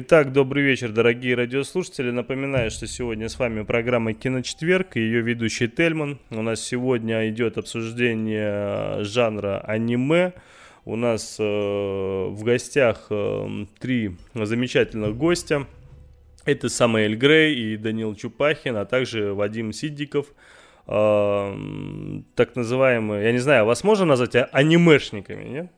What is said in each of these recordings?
Итак, добрый вечер, дорогие радиослушатели. Напоминаю, что сегодня с вами программа «Киночетверг» и ее ведущий Тельман. У нас сегодня идет обсуждение жанра аниме. У нас э, в гостях э, три замечательных гостя. Это Самуэль Грей и Данил Чупахин, а также Вадим Сиддиков. Э, так называемые, я не знаю, вас можно назвать а, анимешниками, нет?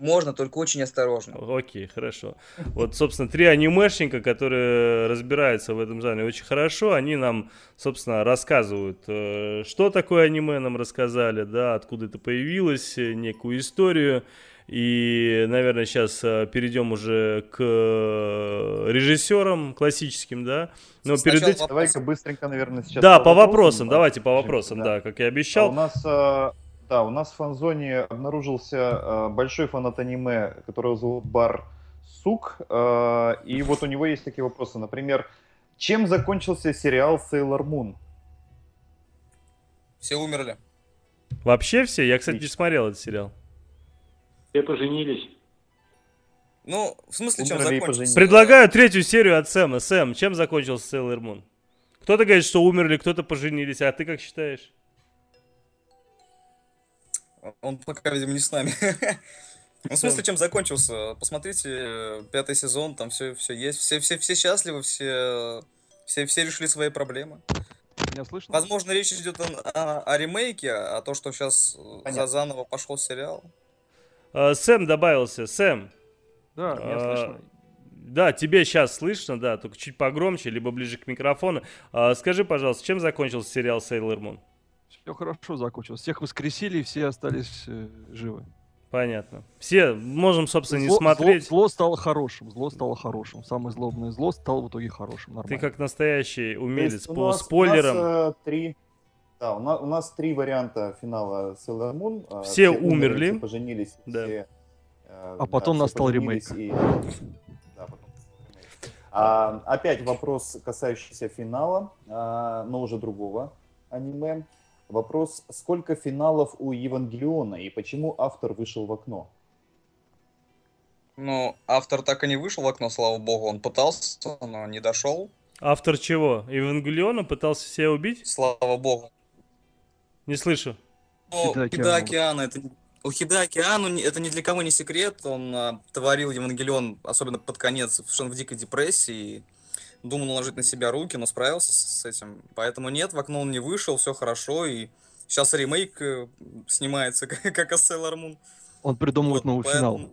Можно, только очень осторожно. Окей, хорошо. Вот, собственно, три анимешника, которые разбираются в этом жанре очень хорошо, они нам, собственно, рассказывают, э, что такое аниме нам рассказали, да, откуда это появилось, э, некую историю. И, наверное, сейчас э, перейдем уже к режиссерам классическим, да. Но Сначала перед этим... Давайте быстренько, наверное, сейчас. Да, по, по вопросам, да? давайте по вопросам, да. да, как я обещал. А у нас да, у нас в фан-зоне обнаружился э, большой фанат аниме, которого зовут Бар Сук. Э, и вот у него есть такие вопросы. Например, чем закончился сериал Sailor Moon? Все умерли. Вообще все? Я, кстати, не смотрел этот сериал. Все поженились. Ну, в смысле, чем закончился? Предлагаю третью серию от Сэма. Сэм, чем закончился Sailor Moon? Кто-то говорит, что умерли, кто-то поженились, а ты как считаешь? Он пока, видимо, не с нами. Ну, в смысле, чем закончился? Посмотрите, пятый сезон, там все, все есть, все, все, все счастливы, все, все, все решили свои проблемы. Меня слышно? Возможно, речь идет о, о, о ремейке, а то, что сейчас за заново пошел сериал. А, Сэм добавился. Сэм. Да, меня а, слышно. Да, тебе сейчас слышно, да, только чуть погромче, либо ближе к микрофону. А, скажи, пожалуйста, чем закончился сериал Sailor Moon? Все хорошо закончилось. Всех воскресили, и все остались э, живы. Понятно. Все можем, собственно, зло, не смотреть. Зло, зло стало хорошим, зло стало хорошим. Самое злобное зло стало в итоге хорошим. Нормально. Ты как настоящий умелец по нас, спойлерам. У нас, э, три, да, у нас, у нас три варианта финала Sailor Moon. Э, все, все умерли. Все поженились. Да. Все, э, а потом да, настал ремейк. И... Да, потом а, опять вопрос, касающийся финала, а, но уже другого аниме. Вопрос, сколько финалов у Евангелиона и почему автор вышел в окно? Ну, автор так и не вышел в окно, слава богу. Он пытался, но не дошел. Автор чего? Евангелиона пытался себя убить? Слава богу. Не слышу. Ну, Хида Океана, это у Хида Океану это ни для кого не секрет. Он а, творил Евангелион, особенно под конец, в, в дикой депрессии думал наложить на себя руки, но справился с, этим. Поэтому нет, в окно он не вышел, все хорошо, и сейчас ремейк э, снимается, как Sailor Moon. Он придумывает вот, новый поэтому... финал.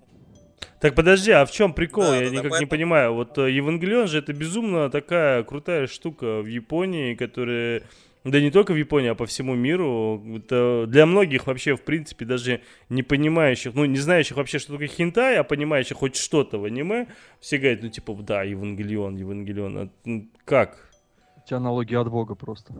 Так подожди, а в чем прикол? Да, Я да, никак да, поэтому... не понимаю. Вот э, Евангелион же это безумно такая крутая штука в Японии, которая да не только в Японии, а по всему миру. Это для многих вообще, в принципе, даже не понимающих, ну, не знающих вообще, что такое хентай, а понимающих хоть что-то в аниме, все говорят, ну, типа, да, Евангелион, Евангелион. А, ну, как? У тебя аналогия от Бога просто.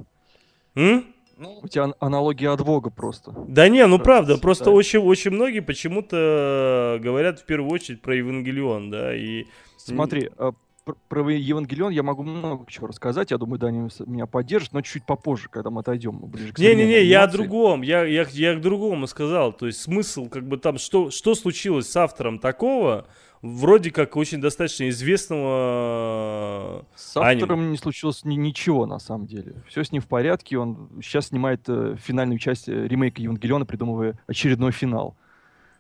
М? Ну, У тебя аналогия от Бога просто. Да не, ну правда, просто очень, очень многие почему-то говорят в первую очередь про Евангелион, да, и... Смотри, а про Евангелион я могу много чего рассказать. Я думаю, Даня меня поддержит, но чуть попозже, когда мы отойдем ближе к Не-не-не, я о другом. Я, я, я к другому сказал. То есть смысл, как бы там, что, что случилось с автором такого, вроде как очень достаточно известного С автором аниме. не случилось ни, ничего, на самом деле. Все с ним в порядке. Он сейчас снимает э, финальную часть э, ремейка Евангелиона, придумывая очередной финал.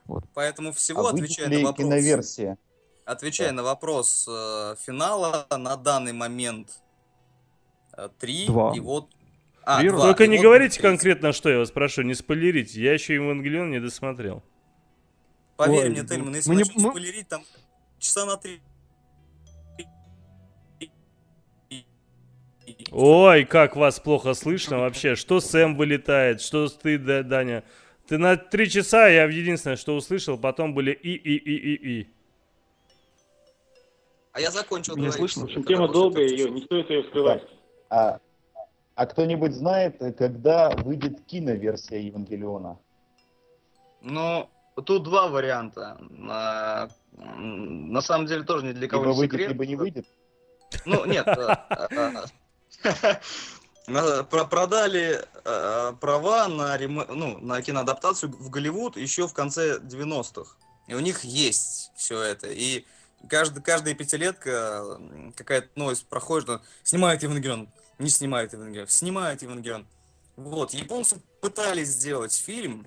Вот. Поэтому всего а отвечая на вопрос... киноверсия? Отвечая да. на вопрос э, финала, на данный момент э, три. Два. И вот... А, два. Только и не вот говорите конкретно, что я вас прошу, не спойлерите. Я еще Евангелион не досмотрел. Поверь Ой, мне, Тельман, если мы не... спойлерить, там часа на три Ой, как вас плохо слышно вообще. Что Сэм вылетает, что ты, Даня. Ты на три часа, я единственное, что услышал, потом были и-и-и-и-и. А я закончил Меня говорить. слышно? В общем, тема долгая, ее, не стоит ее скрывать. А, а кто-нибудь знает, когда выйдет киноверсия Евангелиона? Ну, тут два варианта. На, на самом деле тоже ни для кого либо не выйдет, секрет. Либо не выйдет? Ну, нет. Э, э, продали э, права на, ну, на киноадаптацию в Голливуд еще в конце 90-х. И у них есть все это. И каждый, каждая пятилетка какая-то новость проходит, что снимает Евангелион, не снимает Евангелион, снимает Евангелион. Вот, японцы пытались сделать фильм,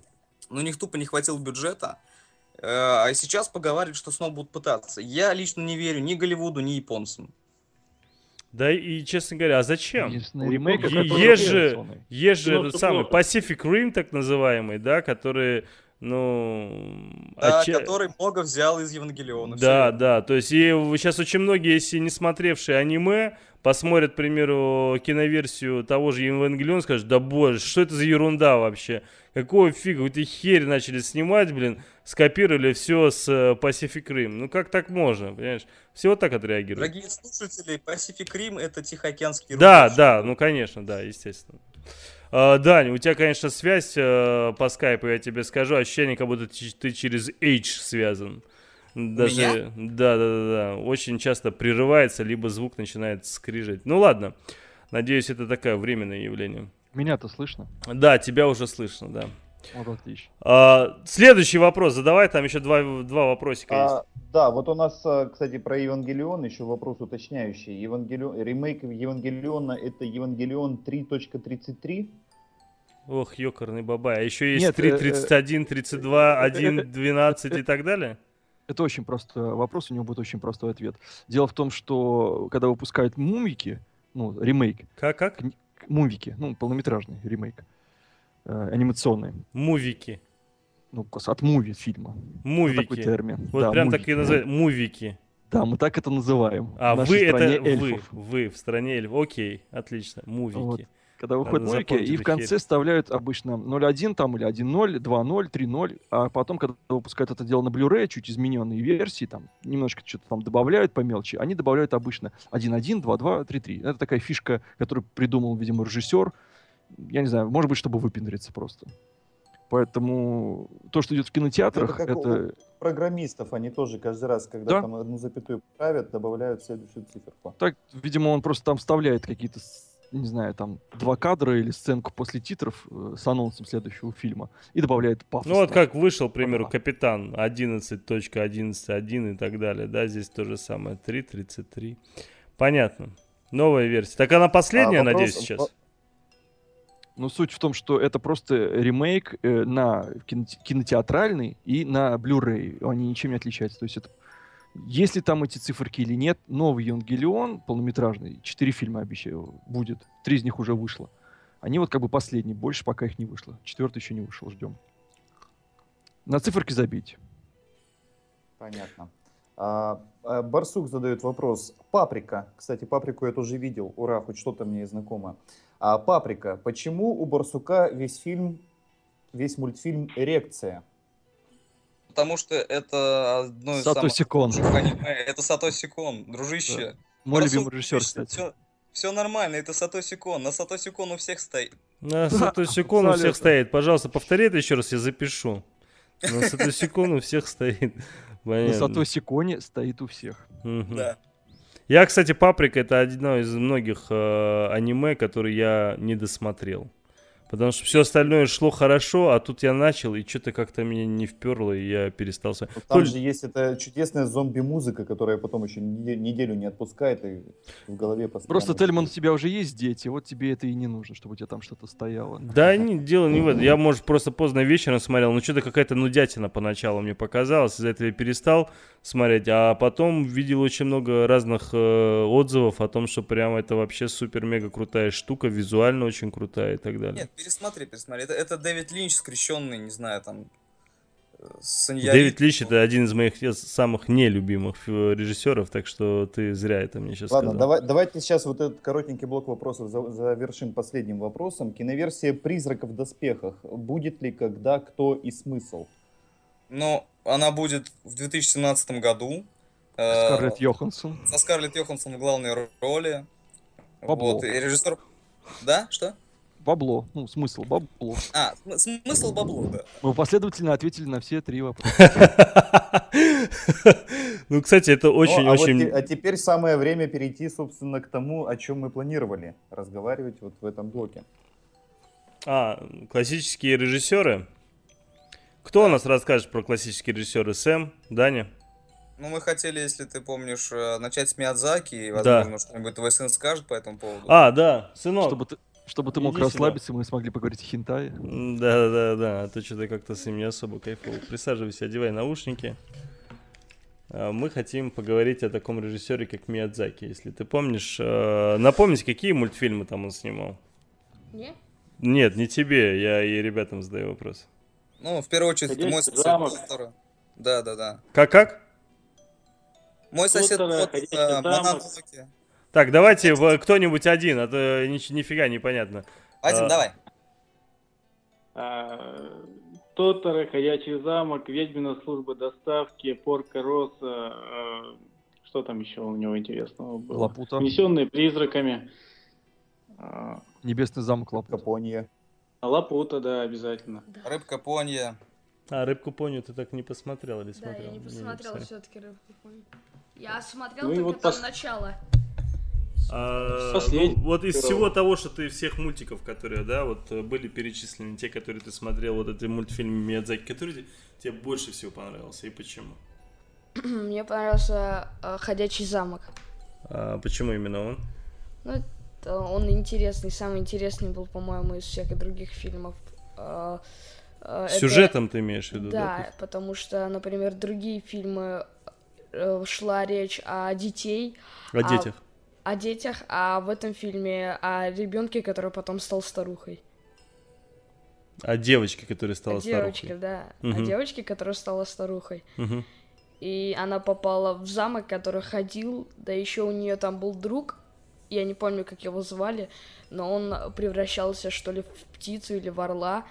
но у них тупо не хватило бюджета, э, а сейчас поговаривают, что снова будут пытаться. Я лично не верю ни Голливуду, ни японцам. Да и, честно говоря, а зачем? Ремейк, есть же, есть же этот самый Pacific Rim, так называемый, да, который ну... Да, отча... который много взял из Евангелиона. Да, да, то есть и сейчас очень многие, если не смотревшие аниме, посмотрят, к примеру, киноверсию того же Евангелиона, скажут, да боже, что это за ерунда вообще? Какого фига, вот и херь начали снимать, блин, скопировали все с э, Pacific Rim. Ну как так можно, понимаешь? Все вот так отреагируют. Дорогие слушатели, Pacific Rim это Тихоокеанский рубеж. Да, да, ну конечно, да, естественно. Uh, Дань, у тебя, конечно, связь uh, по скайпу, я тебе скажу, ощущение, как будто ты через H связан. Даже, Меня? да, да, да, да, очень часто прерывается, либо звук начинает скрижить. Ну ладно, надеюсь, это такое временное явление. Меня-то слышно? Да, тебя уже слышно, да. Вот отлично. А, следующий вопрос задавай, там еще два, два вопросика а, есть. Да, вот у нас, а, кстати, про Евангелион еще вопрос уточняющий. Евангелион, ремейк Евангелиона это Евангелион 3.33? Ох, ёкарный бабай. А еще есть Нет, 3.31, 32, 1, 12 и так далее? Это очень простой вопрос, у него будет очень простой ответ. Дело в том, что когда выпускают мумики, ну, ремейк. Как, как? Мувики, ну, полнометражный ремейк. Э, анимационный. Мувики. Ну, от муви фильма. Мувики. Такой термин. Вот да, прям мувики. так и называют. Мувики. Да, мы так это называем. А, вы это эльфов. вы, вы в стране эльфов. Окей, отлично. Мувики. Вот. Когда выходят мувики, и в конце херь. вставляют обычно 0.1 там или 1.0, 2.0, 3.0, а потом, когда выпускают это дело на Blu-ray, чуть измененные версии, там немножко что-то там добавляют по мелочи, они добавляют обычно 1.1, 2.2, 3.3. Это такая фишка, которую придумал, видимо, режиссер. Я не знаю, может быть, чтобы выпендриться просто. Поэтому то, что идет в кинотеатрах, это... это... программистов, они тоже каждый раз, когда да? там одну запятую правят, добавляют следующую циферку. Так, видимо, он просто там вставляет какие-то не знаю, там, два кадра или сценку после титров э, с анонсом следующего фильма и добавляет пафос. Ну вот как вышел, к примеру, Капитан 11.11.1 и так далее, да, здесь то же самое, 3.33. Понятно. Новая версия. Так она последняя, а, вопрос, надеюсь, сейчас? Ну, суть в том, что это просто ремейк э, на кинотеатральный и на Blu-ray. Они ничем не отличаются. То есть это если там эти циферки или нет, новый Евангелион, полнометражный, четыре фильма обещаю, будет. Три из них уже вышло. Они вот как бы последние, больше пока их не вышло. Четвертый еще не вышел, ждем. На циферки забить. Понятно. А, а, Барсук задает вопрос. Паприка. Кстати, паприку я тоже видел. Ура, хоть что-то мне знакомо. А, Паприка. Почему у Барсука весь фильм, весь мультфильм эрекция? потому что это одно из Сатоси Кон. аниме. Это Сатоси Кон, дружище. Да. Мой любимый режиссер, кстати. Все, все нормально, это Сатоси Кон. На Сатоси Кон у всех стоит. На Сатоси Кон у всех стоит. Пожалуйста, повтори это еще раз, я запишу. На Сатоси Кон у всех стоит. На Сатоси Коне стоит у всех. Да. Я, кстати, Паприка это одно из многих э, аниме, которые я не досмотрел. Потому что все остальное шло хорошо, а тут я начал, и что-то как-то меня не вперло, и я перестал... Там Толь... же есть эта чудесная зомби-музыка, которая потом еще неделю не отпускает, и в голове постоянно... Просто, Тельман, у тебя уже есть дети, вот тебе это и не нужно, чтобы у тебя там что-то стояло. Да, не, дело не в этом. Я, может, просто поздно вечером смотрел, но что-то какая-то нудятина поначалу мне показалась, из-за этого я перестал смотреть, а потом видел очень много разных э, отзывов о том, что прям это вообще супер-мега крутая штука, визуально очень крутая и так далее. Нет, пересмотри, пересмотри. Это, это Дэвид Линч, скрещенный, не знаю, там, э, Дэвид Линч это один из моих самых нелюбимых режиссеров, так что ты зря это мне сейчас Ладно, сказал. Давай, давайте сейчас вот этот коротенький блок вопросов завершим последним вопросом. Киноверсия «Призраков в доспехах» будет ли когда, кто и смысл? Ну, она будет в 2017 году. Э, Скарлетт Йоханссон. Со Скарлетт Йоханссон в главной роли. Бабло. Вот, и режиссер... Да, что? Бабло. Ну, смысл бабло. А, смысл бабло, да. Мы последовательно ответили на все три вопроса. Ну, кстати, это очень-очень... Ну, а, а теперь самое время перейти, собственно, к тому, о чем мы планировали разговаривать вот в этом блоке. А, классические режиссеры? Кто у нас расскажет про классические режиссеры? Сэм, Даня? Ну, мы хотели, если ты помнишь, э, начать с Миядзаки, и, возможно, да. что-нибудь твой сын скажет по этому поводу. А, да, сынок. Чтобы ты, чтобы ты мог Иди расслабиться, сюда. мы смогли поговорить о хинтае. Да, да, да, а то что-то как-то с ним не особо кайфово. Присаживайся, одевай наушники. А, мы хотим поговорить о таком режиссере, как Миядзаки. Если ты помнишь, э, напомнить, какие мультфильмы там он снимал? Нет? Нет, не тебе, я и ребятам задаю вопрос. Ну, в первую очередь, ты мой сосед Поттера. Да, да, да. Как-как? Мой сосед Поттер, Так, давайте кто-нибудь один, а то ни, нифига непонятно. Один, а... давай. А, Тоттера, Ходячий замок, Ведьмина служба доставки, Порка Роса, а, что там еще у него интересного было? Лапута. Унесенные призраками. А, Небесный замок Лапута. Понья. Лапута, да, обязательно. Да. Рыбка Понья. А, рыбку поню ты так не посмотрел или смотрел? Да, я не посмотрел все-таки рыбку поню. Я смотрел ну, только вот там пос... начало. А, ну, вот из всего того, что ты всех мультиков, которые, да, вот э, были перечислены, те, которые ты смотрел, вот эти мультфильмы Миядзаки, который тебе больше всего понравился и почему? Мне понравился э, Ходячий замок. А почему именно он? Ну, он интересный, самый интересный был, по-моему, из всех других фильмов. Э, э, Сюжетом это... ты имеешь в виду? Да, да потому что, например, другие фильмы э, шла речь о детей. О а... детях. О детях, а в этом фильме о ребенке, который потом стал старухой. О девочке, которая стала о старухой. Девочке, да. Угу. О девочке, которая стала старухой. Угу. И она попала в замок, который ходил, да еще у нее там был друг, я не помню, как его звали, но он превращался, что ли, в птицу или в орла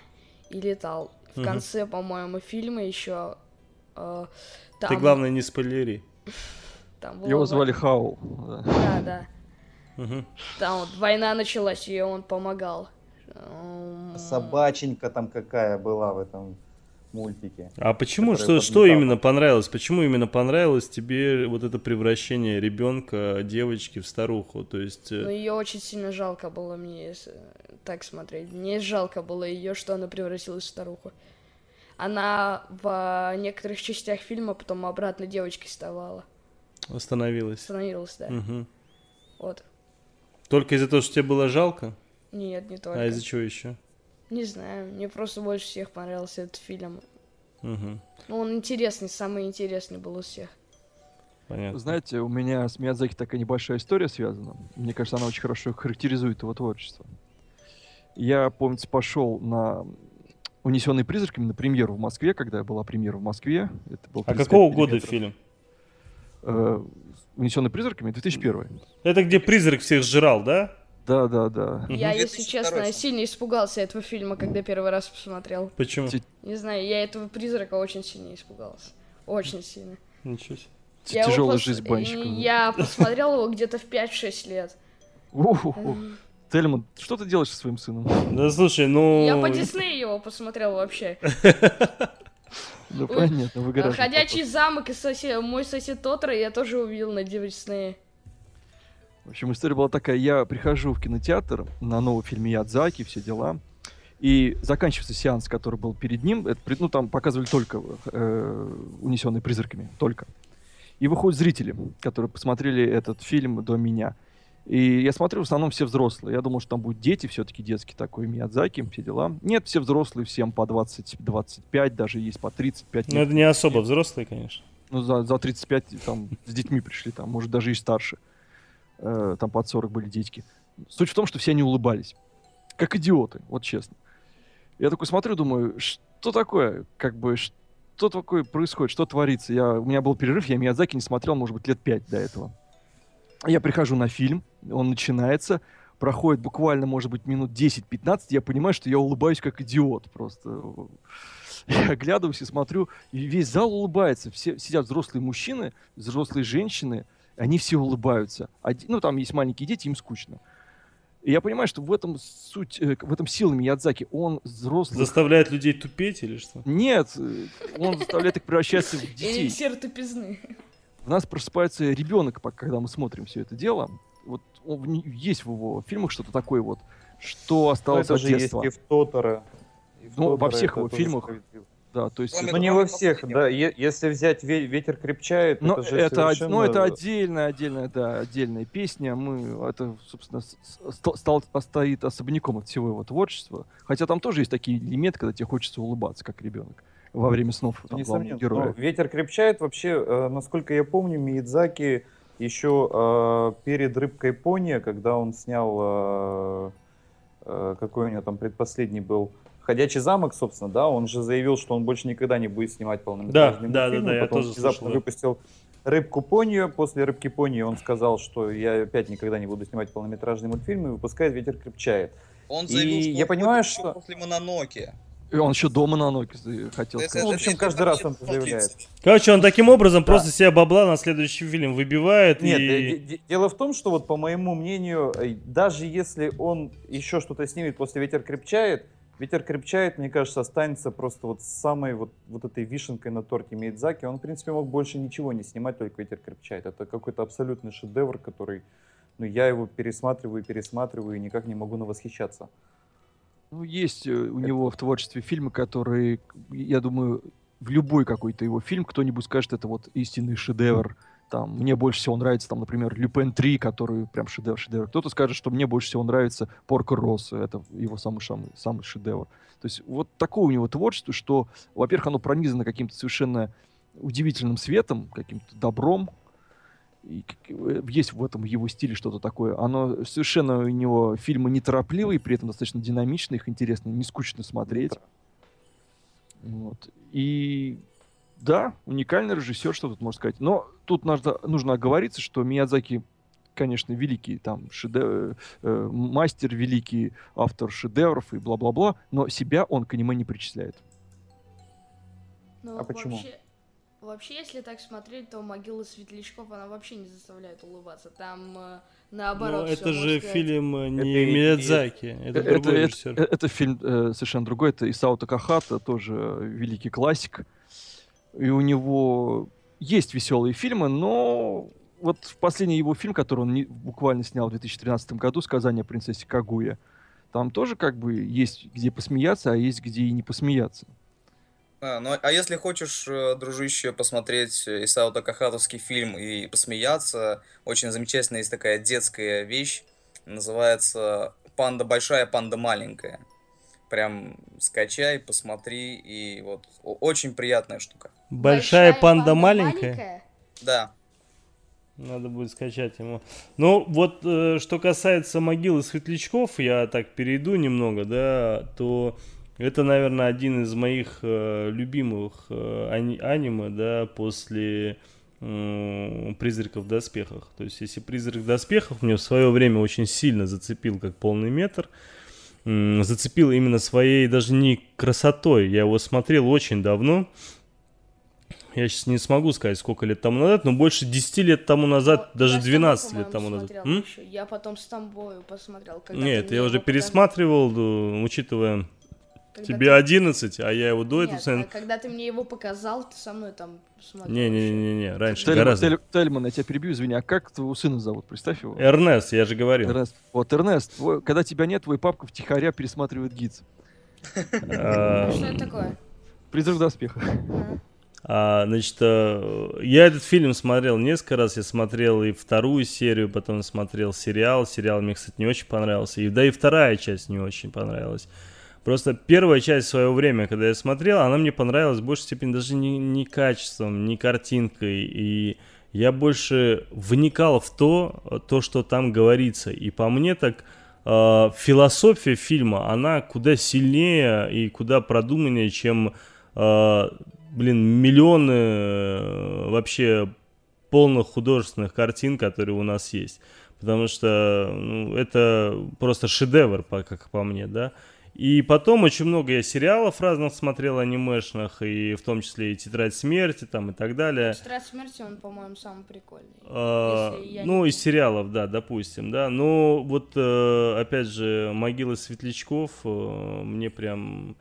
и летал. В угу. конце, по-моему, фильма еще... Э, там... Ты, главное, не спойлери. Там Его звали Хаул. Да, да. Угу. Там вот война началась, и он помогал. Собаченька там какая была в этом мультике. А почему? Что, что именно понравилось? Почему именно понравилось тебе вот это превращение ребенка, девочки в старуху? То есть... Э, ну, ее очень сильно жалко было мне, если так смотреть. Мне жалко было ее, что она превратилась в старуху. Она в некоторых частях фильма потом обратно девочкой вставала. Остановилась. Остановилась, да. Угу. Вот. Только из-за того, что тебе было жалко? Нет, не только. А из-за чего еще? Не знаю, мне просто больше всех понравился этот фильм. Угу. Ну, он интересный, самый интересный был из всех. Понятно. Знаете, у меня с Миядзаки такая небольшая история связана. Мне кажется, она очень хорошо характеризует его творчество. Я, помните, пошел на «Унесенный призраками» на премьеру в Москве, когда была премьера в Москве. Это был а какого года фильм? Э, «Унесенный призраками» 2001. Это где призрак всех сжирал, да? Да, да, да. Я, если честно, сильно испугался этого фильма, когда первый раз посмотрел. Почему? Не знаю, я этого призрака очень сильно испугался. Очень сильно. Ничего себе. Я Тяжелая пос... жизнь банщика. Я посмотрел его где-то в 5-6 лет. Тельман, что ты делаешь со своим сыном? Да слушай, ну... Я по Диснею его посмотрел вообще. Ну понятно, выгораживает. Ходячий замок и сосед, мой сосед Тотра я тоже увидел на Диснее. В общем, история была такая. Я прихожу в кинотеатр на новый фильм Ядзаки, все дела. И заканчивается сеанс, который был перед ним. Это, ну, там показывали только э, «Унесенные призраками». Только. И выходят зрители, которые посмотрели этот фильм до меня. И я смотрю, в основном все взрослые. Я думал, что там будут дети, все-таки детский такой, Миядзаки, все дела. Нет, все взрослые, всем по 20-25, даже есть по 35. Ну, это не особо взрослые, конечно. Ну, за, за 35 там с детьми пришли, там, может, даже и старше. Э, там под 40 были детки. Суть в том, что все они улыбались. Как идиоты, вот честно. Я такой смотрю, думаю, что такое? Как бы, что такое происходит, что творится? Я, у меня был перерыв, я Миядзаки не смотрел, может быть, лет 5 до этого. Я прихожу на фильм, он начинается, проходит буквально, может быть, минут 10-15, я понимаю, что я улыбаюсь как идиот просто. Я оглядываюсь и смотрю, и весь зал улыбается. Все сидят взрослые мужчины, взрослые женщины, они все улыбаются. Один, ну, там есть маленькие дети, им скучно. И я понимаю, что в этом суть, э, в этом сила Миядзаки. Он взрослый. Заставляет людей тупеть или что? Нет, э, он заставляет их превращаться в детей. Эликсир тупизны. У нас просыпается ребенок, когда мы смотрим все это дело. Вот он, есть в его фильмах что-то такое вот, что осталось ну, это от же детства. Есть и в Тоторе. И в ну, Тоторе во всех его фильмах. Да, то есть... Ну, не во всех, да. Если взять «Ветер крепчает», Но это же это, совершенно... Ну, это отдельная, отдельная, да, отдельная песня. Мы, это, собственно, стал, стоит особняком от всего его творчества. Хотя там тоже есть такие элементы, когда тебе хочется улыбаться, как ребенок во время снов там, Несомненно, героя. Но «Ветер крепчает» вообще, э, насколько я помню, Миядзаки еще э, перед «Рыбкой пони», когда он снял, э, э, какой у него там предпоследний был, «Ходячий замок», собственно, да, он же заявил, что он больше никогда не будет снимать полнометражный да, мультфильм. Да, да, да, потом я тоже слышал. выпустил «Рыбку пони», после «Рыбки пони» он сказал, что я опять никогда не буду снимать полнометражный мультфильм, и выпускает «Ветер крепчает». Он заявил, и что я понимаю, что... после «Мононоки». И он еще дома на ноги хотел сказать. Ну, в общем, каждый раз он заявляет. Короче, он таким образом да. просто себе бабла на следующий фильм выбивает. Нет, и... дело в том, что вот по моему мнению, э, даже если он еще что-то снимет после «Ветер крепчает», «Ветер крепчает», мне кажется, останется просто вот самой вот, вот этой вишенкой на торте Мейдзаки. Он, в принципе, мог больше ничего не снимать, только «Ветер крепчает». Это какой-то абсолютный шедевр, который, ну, я его пересматриваю, пересматриваю и никак не могу навосхищаться. Ну, есть э, у него в творчестве фильмы, которые, я думаю, в любой какой-то его фильм кто-нибудь скажет, это вот истинный шедевр. Там, мне больше всего нравится, там, например, Люпен 3, который прям шедевр, шедевр. Кто-то скажет, что мне больше всего нравится Порко Россо, это его самый, самый, самый шедевр. То есть вот такое у него творчество, что, во-первых, оно пронизано каким-то совершенно удивительным светом, каким-то добром, есть в этом его стиле что-то такое. Оно совершенно у него фильмы неторопливые, при этом достаточно динамичные, их интересно, не скучно смотреть. Вот. И да, уникальный режиссер, что тут можно сказать. Но тут нужно, нужно оговориться, что Миядзаки, конечно, великий там шедевр, э, мастер, великий автор шедевров и бла-бла-бла, но себя он к аниме не причисляет. Ну, а почему? Вообще, Вообще, если так смотреть, то могила светлячков, она вообще не заставляет улыбаться. Там э, наоборот. Но это же сказать... фильм э, не это Миядзаки, это, это другой режиссер. Это, это фильм э, совершенно другой, это Исао Такахата, тоже великий классик. И у него есть веселые фильмы, но вот в последний его фильм, который он не, буквально снял в 2013 году, «Сказание о принцессе Кагуя», там тоже как бы есть где посмеяться, а есть где и не посмеяться. А, ну, а если хочешь, э, дружище, посмотреть Исао Такахатовский фильм и посмеяться, очень замечательная есть такая детская вещь, называется «Панда большая, панда маленькая». Прям скачай, посмотри, и вот очень приятная штука. Большая, большая панда, панда маленькая? маленькая? Да. Надо будет скачать ему. Ну, вот э, что касается могилы светлячков, я так перейду немного, да, то это, наверное, один из моих э, любимых э, ани- аниме, да, после э, «Призраков в доспехах». То есть, если «Призрак в доспехах» мне в свое время очень сильно зацепил как полный метр, э, зацепил именно своей даже не красотой. Я его смотрел очень давно. Я сейчас не смогу сказать, сколько лет тому назад, но больше 10 лет тому назад, но даже 12 лет тому назад. Я потом с тобой посмотрел. Нет, я уже пересматривал, учитывая когда Тебе ты... 11, а я его до этого... Нет, а когда ты мне его показал, ты со мной там смотрел. Не-не-не, раньше Тельман, гораздо. Тель, Тельман, я тебя перебью, извини, а как твоего сына зовут? Представь его. Эрнест, я же говорил. Эрнест. Вот, Эрнест, твой, когда тебя нет, твой папка втихаря пересматривает гидс. А, что это такое? Призрак доспеха. А, значит, э, я этот фильм смотрел несколько раз. Я смотрел и вторую серию, потом смотрел сериал. Сериал мне, кстати, не очень понравился. И, да и вторая часть не очень понравилась. Просто первая часть в свое время, когда я смотрел, она мне понравилась в большей степени даже не, не качеством, не картинкой. И я больше вникал в то, то, что там говорится. И по мне так э, философия фильма, она куда сильнее и куда продуманнее, чем, э, блин, миллионы э, вообще полных художественных картин, которые у нас есть. Потому что ну, это просто шедевр, как по мне, да. И потом очень много я сериалов разных смотрел, анимешных, и в том числе и «Тетрадь смерти» там и так далее. «Тетрадь смерти», он, по-моему, самый прикольный. А, ну, не... из сериалов, да, допустим, да. Но вот, э, опять же, «Могила светлячков» э, мне прям...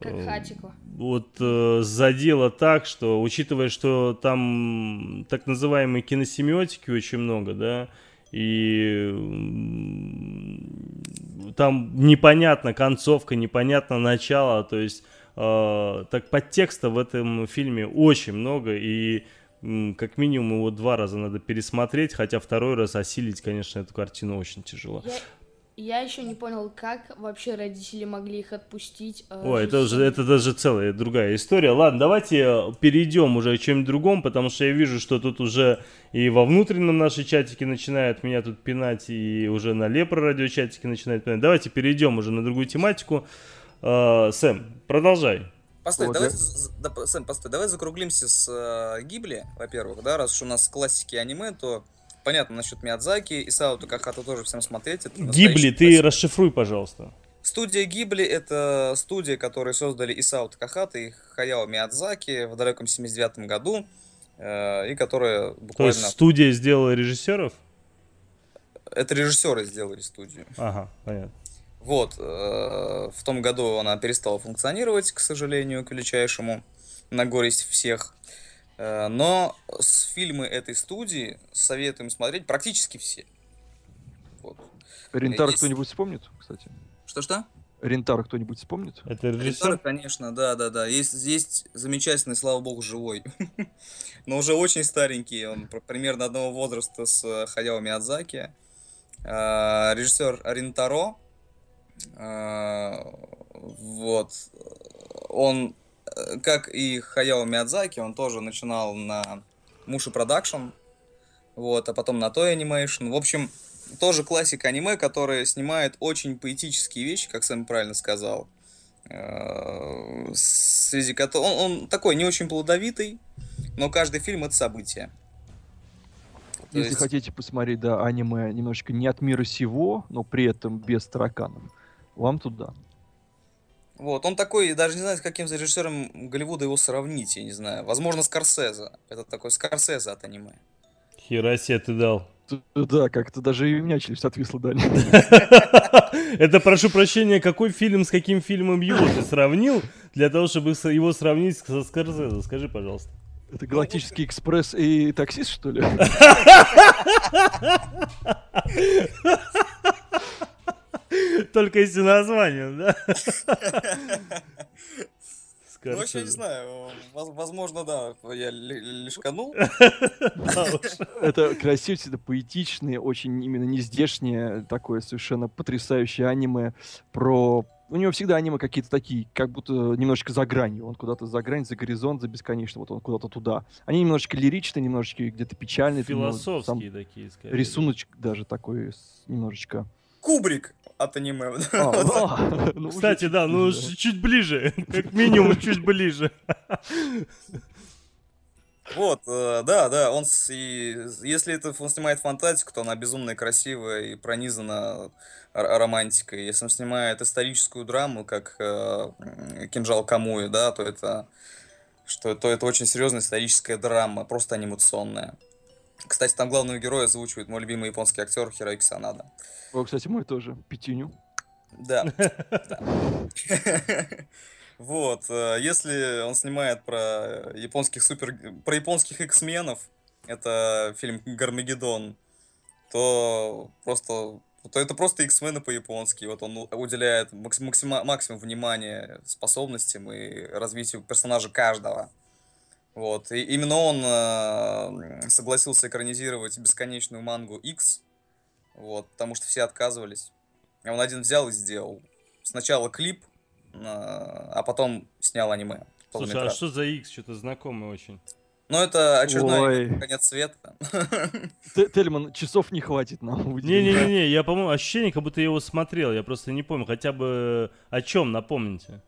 Как э, хатику. Вот э, задело так, что, учитывая, что там так называемой киносемиотики очень много, да, и там непонятно концовка, непонятно начало, то есть э, так подтекста в этом фильме очень много, и как минимум его два раза надо пересмотреть, хотя второй раз осилить, конечно, эту картину очень тяжело. Я... Еще не понял, как вообще родители могли их отпустить. Э, Ой, это уже это даже целая другая история. Ладно, давайте э, перейдем уже к чем-нибудь другому, потому что я вижу, что тут уже и во внутреннем нашей чатике начинают меня тут пинать, и уже на Лепро радио чатике начинают пинать. Давайте перейдем уже на другую тематику. Э, Сэм, продолжай. Постой, вот, давай, да, Сэм, постой, давай закруглимся с э, Гибли, во-первых, да, раз уж у нас классики аниме, то понятно насчет Миядзаки, Исао Такахата тоже всем смотреть. Это Гибли, ты классик. расшифруй, пожалуйста. Студия Гибли — это студия, которые создали Исао Такахата и Хаяо Миядзаки в далеком 79 году, э, и которая буквально... То есть студия сделала режиссеров? Это режиссеры сделали студию. Ага, понятно. Вот, э, в том году она перестала функционировать, к сожалению, к величайшему, на горесть всех. Э, но с фильмы этой студии советуем смотреть практически все. Вот. Рентар Есть... кто-нибудь вспомнит, кстати? Что-что? Рентар кто-нибудь вспомнит? Это Рентар, конечно, да, да, да. Есть, есть замечательный, слава богу, живой. Но уже очень старенький. Он примерно одного возраста с э, Хаяо Миядзаки. А, режиссер Ринтаро. Вот. Он как и Хаяо Миядзаки, он тоже начинал на Mushi Production, вот, а потом на Toei Animation. В общем, тоже классика аниме, которая снимает очень поэтические вещи, как Сэм правильно сказал. Э, связи он, он такой не очень плодовитый, но каждый фильм это событие. Если есть... хотите посмотреть, да, аниме немножечко не от мира сего, но при этом без тараканов, вам туда. Вот, он такой, даже не знаю, с каким режиссером Голливуда его сравнить, я не знаю. Возможно, Скорсезе. Это такой Скорсезе от аниме. Херасе ты дал. Да, как-то даже и у меня челюсть отвисла, Даня. Это, прошу прощения, какой фильм с каким фильмом его ты сравнил, для того, чтобы его сравнить со Скорсезе? Скажи, пожалуйста. Это Галактический экспресс и таксист, что ли? Только если названием, да? Ну, вообще, не знаю, возможно, да, я лишканул. Это красивый, это поэтичный, очень именно нездешнее, такое совершенно потрясающее аниме про... У него всегда аниме какие-то такие, как будто немножечко за гранью. Он куда-то за грань, за горизонт, за бесконечно, вот он куда-то туда. Они немножечко лиричные, немножечко где-то печальные. Философские такие, скорее. Рисуночек даже такой немножечко. Кубрик от аниме. А, ну, Кстати, да, ну чуть ближе, как минимум чуть ближе. Вот, э, да, да, он и, если это он снимает фантастику, то она безумно красивая и пронизана романтикой. Если он снимает историческую драму, как э, Кинжал Камуи, да, то это что то это очень серьезная историческая драма, просто анимационная. Кстати, там главного героя озвучивает мой любимый японский актер Хироюки Санада. О, кстати, мой тоже, Пятиню. Да. Вот, э, если он снимает про японских супер... про японских X-менов, это фильм Гармагеддон, то просто то это просто X-мены по-японски. Вот он уделяет максима... максимум внимания способностям и развитию персонажа каждого. Вот. И именно он э, согласился экранизировать бесконечную мангу X, вот, потому что все отказывались. А он один взял и сделал. Сначала клип, э, а потом снял аниме. Слушай, а что за X? Что-то знакомый очень. Ну, это очередной Ой. конец света. Тельман, часов не хватит нам. Не-не-не, я, по-моему, ощущение, как будто я его смотрел, я просто не помню. Хотя бы о чем, напомните.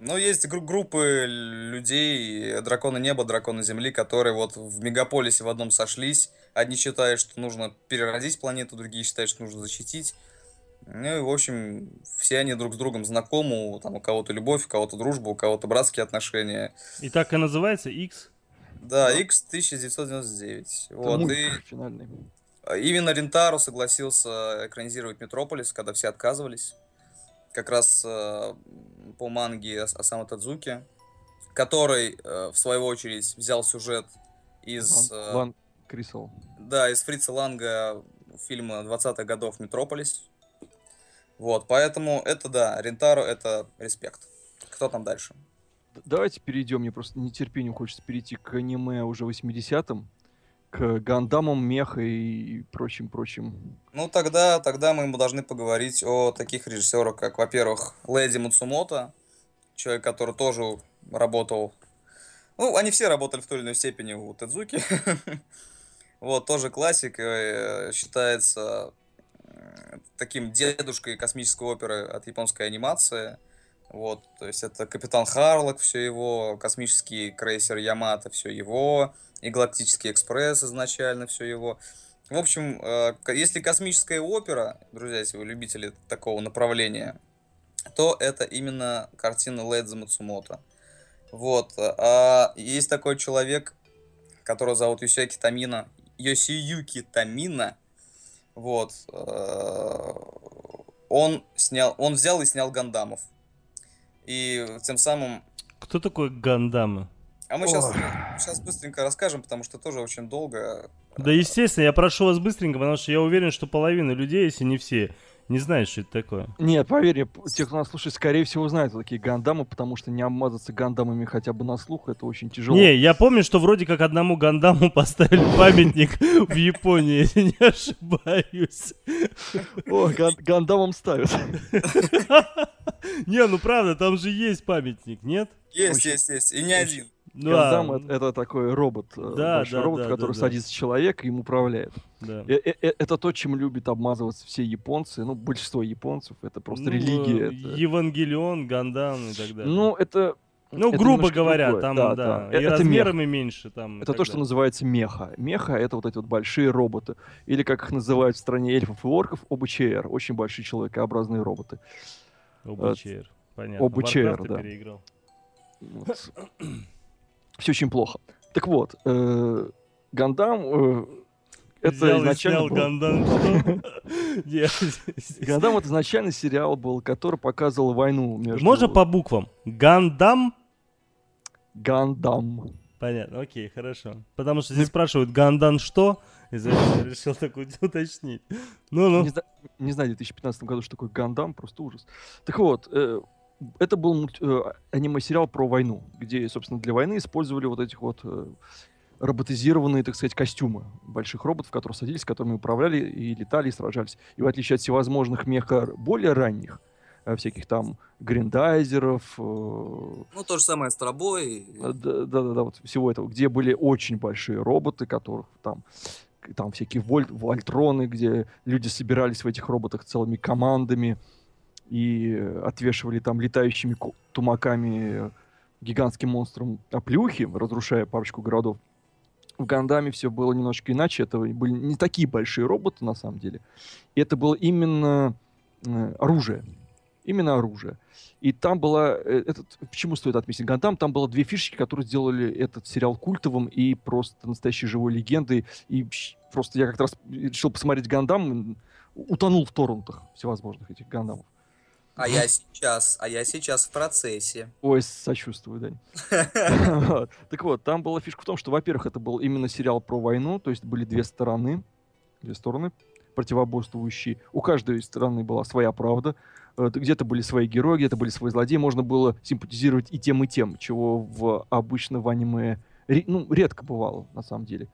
Ну, есть гру- группы людей, драконы неба, драконы земли, которые вот в мегаполисе в одном сошлись. Одни считают, что нужно переродить планету, другие считают, что нужно защитить. Ну и, в общем, все они друг с другом знакомы. Там у кого-то любовь, у кого-то дружба, у кого-то братские отношения. И так и называется X? Да, X 1999. Это вот, и... финальный. Именно Рентару согласился экранизировать Метрополис, когда все отказывались как раз э, по манге Осама Тадзуки, который, э, в свою очередь, взял сюжет из... Э, Лан Крисел. Да, из Фрица Ланга фильма 20-х годов «Метрополис». Вот, поэтому это, да, Рентаро — это респект. Кто там дальше? Давайте перейдем, мне просто нетерпением хочется перейти к аниме уже 80-м, к Гандамам, Меха и прочим-прочим. Ну, тогда, тогда мы должны поговорить о таких режиссерах, как, во-первых, Леди Мацумото, человек, который тоже работал... Ну, они все работали в той или иной степени у Тедзуки. Вот, тоже классик, э, считается таким дедушкой космической оперы от японской анимации. Вот, то есть это Капитан Харлок, все его, космический крейсер Ямато, все его, и Галактический экспресс изначально, все его. В общем, э, если космическая опера, друзья, если вы любители такого направления, то это именно картина Лэдза Мацумото. Вот. А есть такой человек, которого зовут Юсиюки Тамина. Йосиюки Тамина. Вот. Э, он снял, он взял и снял Гандамов. И тем самым... Кто такой Гандамы? А мы сейчас, сейчас быстренько расскажем, потому что тоже очень долго. Да, естественно, я прошу вас быстренько, потому что я уверен, что половина людей, если не все, не знает, что это такое. Нет, поверь, те, кто нас слушает, скорее всего, знают такие гандамы, потому что не обмазаться гандамами хотя бы на слух, это очень тяжело. Не, я помню, что вроде как одному гандаму поставили памятник в Японии, если не ошибаюсь. О, гандамам ставят. Не, ну правда, там же есть памятник, нет? Есть, есть, есть, и не один. Да. Гандам это, это такой робот, э, да, большой да, робот, да, который да, садится да. человек и им управляет. Да. Э -э -э это то, чем любят обмазываться все японцы, ну, большинство японцев, это просто ну, религия. Это... Евангелион, Гандан и так далее. Ну, это... Ну, это грубо говоря, другое. там, да, да. да. И это размерами мех. меньше там. Это то, что называется меха. Меха — это вот эти вот большие роботы. Или, как их называют в стране эльфов и орков, ОБЧР. Очень большие человекообразные роботы. ОБЧР, понятно. ОБЧР, да. переиграл. Вот. все очень плохо. Так вот, э, Гандам э, это Взял изначально был... Гандам, Гандам это изначально сериал был, который показывал войну между... Можно по буквам? Гандам? Гандам. Понятно, окей, хорошо. Потому что здесь спрашивают, Гандан что? И за это решил так уточнить. Ну, ну. Не, не знаю, в 2015 году, что такое Гандам, просто ужас. Так вот, э, это был э, аниме-сериал про войну, где, собственно, для войны использовали вот этих вот э, роботизированные, так сказать, костюмы больших роботов, которые садились, которыми управляли и летали, и сражались. И в отличие от всевозможных меха более ранних, э, всяких там гриндайзеров. Э, ну, то же самое Астробой. Да-да-да, вот всего этого, где были очень большие роботы, которых там там всякие вольт, вольтроны, где люди собирались в этих роботах целыми командами, и отвешивали там летающими тумаками гигантским монстром оплюхи, разрушая парочку городов. В Гандаме все было немножко иначе. Это были не такие большие роботы, на самом деле. И это было именно э, оружие. Именно оружие. И там было... Э, этот, почему стоит отметить Гандам? Там было две фишечки, которые сделали этот сериал культовым и просто настоящей живой легендой. И просто я как раз решил посмотреть Гандам, утонул в торрентах всевозможных этих Гандамов. А я сейчас, а я сейчас в процессе. Ой, сочувствую, Дань. Так вот, там была фишка в том, что, во-первых, это был именно сериал про войну, то есть были две стороны, две стороны противоборствующие. У каждой стороны была своя правда. Где-то были свои герои, где-то были свои злодеи. Можно было симпатизировать и тем, и тем, чего в обычно в аниме ну, редко бывало, на самом деле.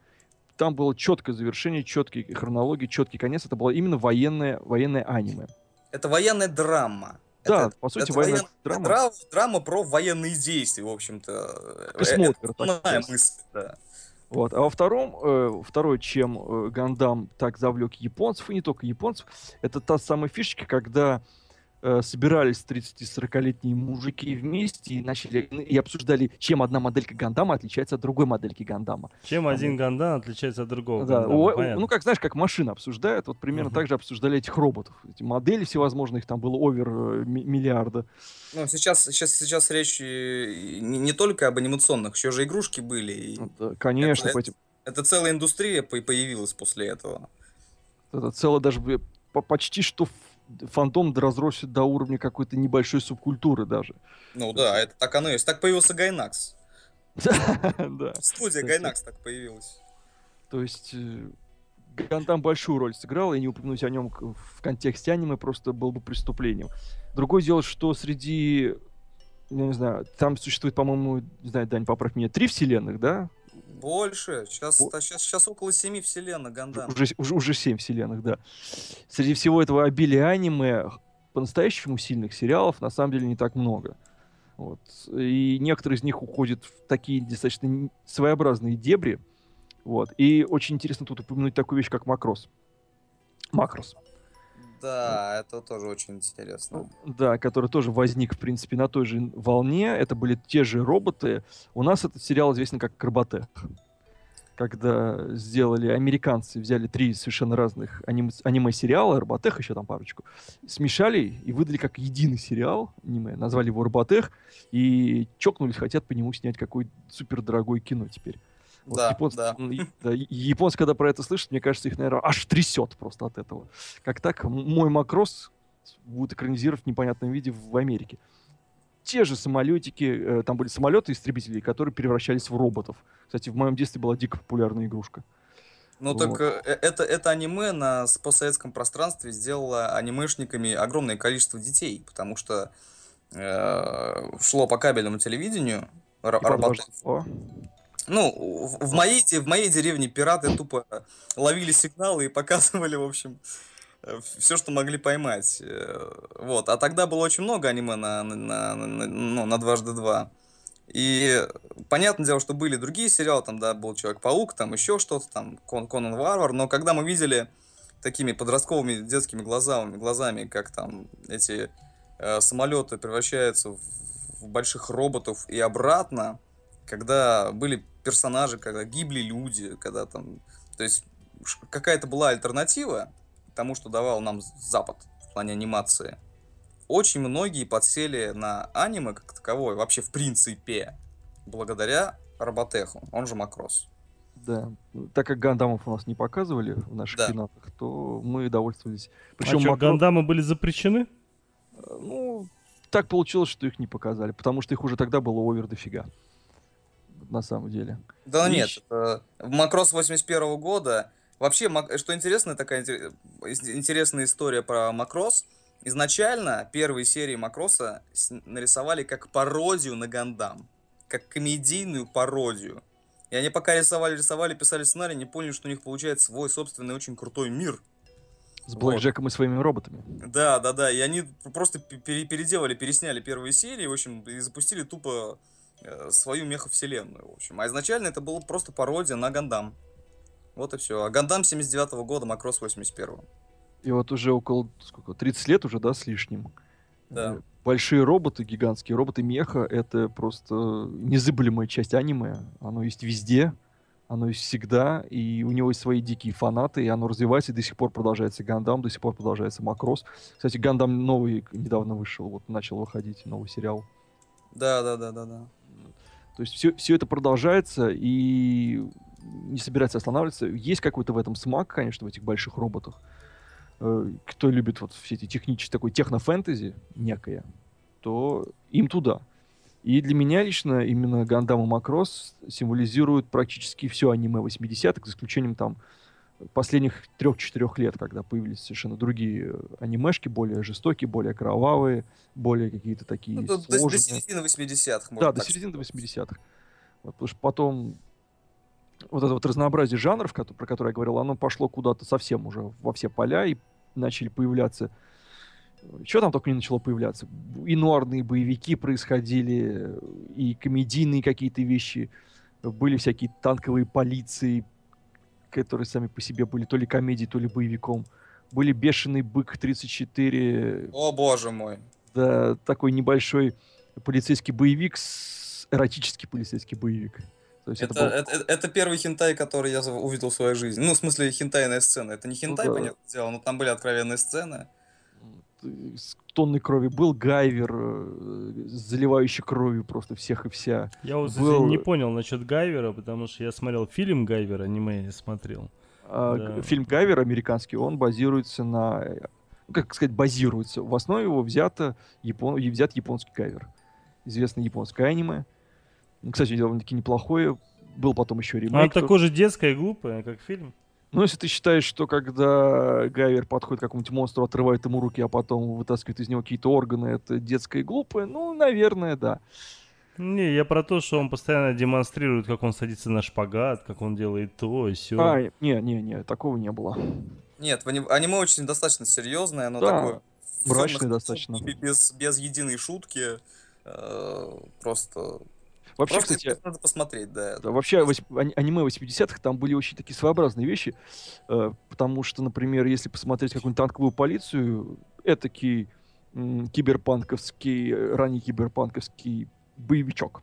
Там было четкое завершение, четкие хронологии, четкий конец. Это было именно военное, военное аниме. Это военная драма. Да, это, по сути, это военная драма. драма. Драма про военные действия, в общем-то. Космотр, это так мысль, да. Вот. А во втором, э, второй, чем э, Гандам так завлек японцев, и не только японцев, это та самая фишечка, когда э, собирались 30-40-летние мужики вместе и начали и обсуждали, чем одна моделька Гандама отличается от другой модельки Гандама. Чем Там, один Гандам отличается от другого да, Гандама, о, Ну, как знаешь, как машина обсуждают, вот примерно uh-huh. так же обсуждали этих роботов. Эти модели всевозможные, их там было овер э, миллиарда. Ну, сейчас, сейчас, сейчас речь не, не только об анимационных, еще же игрушки были. И это, конечно. Это, это, это целая индустрия появилась после этого. Это целая даже почти что фантом разросся до уровня какой-то небольшой субкультуры даже. Ну да, это так оно есть. Так появился Гайнакс. Да. Студия Гайнакс так появилась. То есть э, Гандам большую роль сыграл, и не упомянуть о нем в контексте аниме просто было бы преступлением. Другое дело, что среди я не знаю, там существует, по-моему, не знаю, Дань, поправь меня, три вселенных, да? Больше. Сейчас, О... сейчас, сейчас около семи вселенных Гандам. Уже, уже, уже семь вселенных, да. Среди всего этого обилия аниме по-настоящему сильных сериалов на самом деле не так много. Вот. И некоторые из них уходят в такие достаточно своеобразные дебри. Вот. И очень интересно тут упомянуть такую вещь, как Макрос. Макрос. Да, это тоже очень интересно. Да, который тоже возник, в принципе, на той же волне. Это были те же роботы. У нас этот сериал известен как Карботех когда сделали американцы, взяли три совершенно разных аним, аниме-сериала, Роботех еще там парочку, смешали и выдали как единый сериал аниме, назвали его Роботех, и чокнулись, хотят по нему снять какое супер дорогое кино теперь. Вот да, японцы, да. да. Японцы, когда про это слышат, мне кажется, их, наверное, аж трясет просто от этого. Как так? Мой Макрос будет экранизировать в непонятном виде в Америке те же самолетики, э, там были самолеты истребители, которые превращались в роботов. Кстати, в моем детстве была дико популярная игрушка. Ну вот. так э, э, это, это аниме на постсоветском пространстве сделало анимешниками огромное количество детей, потому что э, шло по кабельному телевидению работать. Ну, в, в, моей, в моей деревне пираты тупо ловили сигналы и показывали, в общем, все, что могли поймать. Э, вот. А тогда было очень много аниме на, на, на, на, ну, на дважды два. И понятное дело, что были другие сериалы, там, да, был Человек-паук, там еще что-то, там, Кон Конан Варвар, но когда мы видели такими подростковыми детскими глазами, глазами как там эти э, самолеты превращаются в, в больших роботов и обратно, когда были персонажи, когда гибли люди, когда там, то есть какая-то была альтернатива, тому, что давал нам Запад в плане анимации, очень многие подсели на аниме как таковое, вообще в принципе, благодаря Роботеху, он же Макрос. Да, так как Гандамов у нас не показывали в наших да. кинотах, то мы довольствовались. Причем а что, Макро... Гандамы были запрещены? Ну, так получилось, что их не показали, потому что их уже тогда было овер дофига. На самом деле. Да И... нет, это... Макрос 81 -го года Вообще, что интересно, такая интересная история про Макрос. Изначально первые серии Макроса нарисовали как пародию на Гандам. Как комедийную пародию. И они пока рисовали, рисовали, писали сценарий, не поняли, что у них получается свой собственный очень крутой мир. С Блэк Джеком и своими роботами. Да, да, да. И они просто пере переделали, пересняли первые серии, в общем, и запустили тупо свою меховселенную, в общем. А изначально это было просто пародия на Гандам. Вот и все. А Гандам 79 -го года, Макрос 81 -го. И вот уже около сколько, 30 лет уже, да, с лишним. Да. Э, большие роботы, гигантские роботы меха, это просто незыблемая часть аниме. Оно есть везде, оно есть всегда, и у него есть свои дикие фанаты, и оно развивается, и до сих пор продолжается Гандам, до сих пор продолжается Макрос. Кстати, Гандам новый недавно вышел, вот начал выходить новый сериал. Да, да, да, да, да. То есть все, все это продолжается, и не собирается останавливаться. Есть какой-то в этом смак, конечно, в этих больших роботах. Э, кто любит вот все эти технические, такой технофэнтези некое, то им туда. И для меня лично именно Гандам и Макрос символизируют практически все аниме 80-х, за исключением там последних трех-четырех лет, когда появились совершенно другие анимешки, более жестокие, более кровавые, более какие-то такие ну, сложные. До, до середины 80-х. Да, до середины 80-х. Вот, потому что потом вот это вот разнообразие жанров, про которые я говорил, оно пошло куда-то совсем уже во все поля, и начали появляться... Что там только не начало появляться? И нуарные боевики происходили, и комедийные какие-то вещи. Были всякие танковые полиции, которые сами по себе были то ли комедией, то ли боевиком. Были «Бешеный бык 34». О, боже мой. Да, такой небольшой полицейский боевик, с... эротический полицейский боевик. То есть это, это, был... это, это первый хентай, который я увидел в своей жизни. Ну, в смысле, хентайная сцена. Это не хентай, ну, да. понятное дело, но там были откровенные сцены. С тонной крови был Гайвер, э, заливающий кровью просто всех и вся. Я вот был... не понял насчет Гайвера, потому что я смотрел фильм Гайвер, аниме не смотрел. А, да. Фильм Гайвер американский, он базируется на... Ну, как сказать, базируется. В основе его взято япон... взят японский Гайвер. Известное японское аниме кстати, довольно-таки неплохое. Был потом еще ремейк. А такое же детское и глупое, как фильм? Ну, если ты считаешь, что когда Гайвер подходит к какому-нибудь монстру, отрывает ему руки, а потом вытаскивает из него какие-то органы, это детское и глупое, ну, наверное, да. Не, я про то, что он постоянно демонстрирует, как он садится на шпагат, как он делает то и все. А, не, не, не, такого не было. Нет, аниме очень достаточно серьезное, оно да, такое... Мрачное достаточно. Без, без единой шутки. Э, просто Вообще, Просто кстати, надо посмотреть, да. да вообще, аниме 80-х, там были очень такие своеобразные вещи, э, потому что, например, если посмотреть какую-нибудь танковую полицию, этакий м, киберпанковский, ранний киберпанковский боевичок,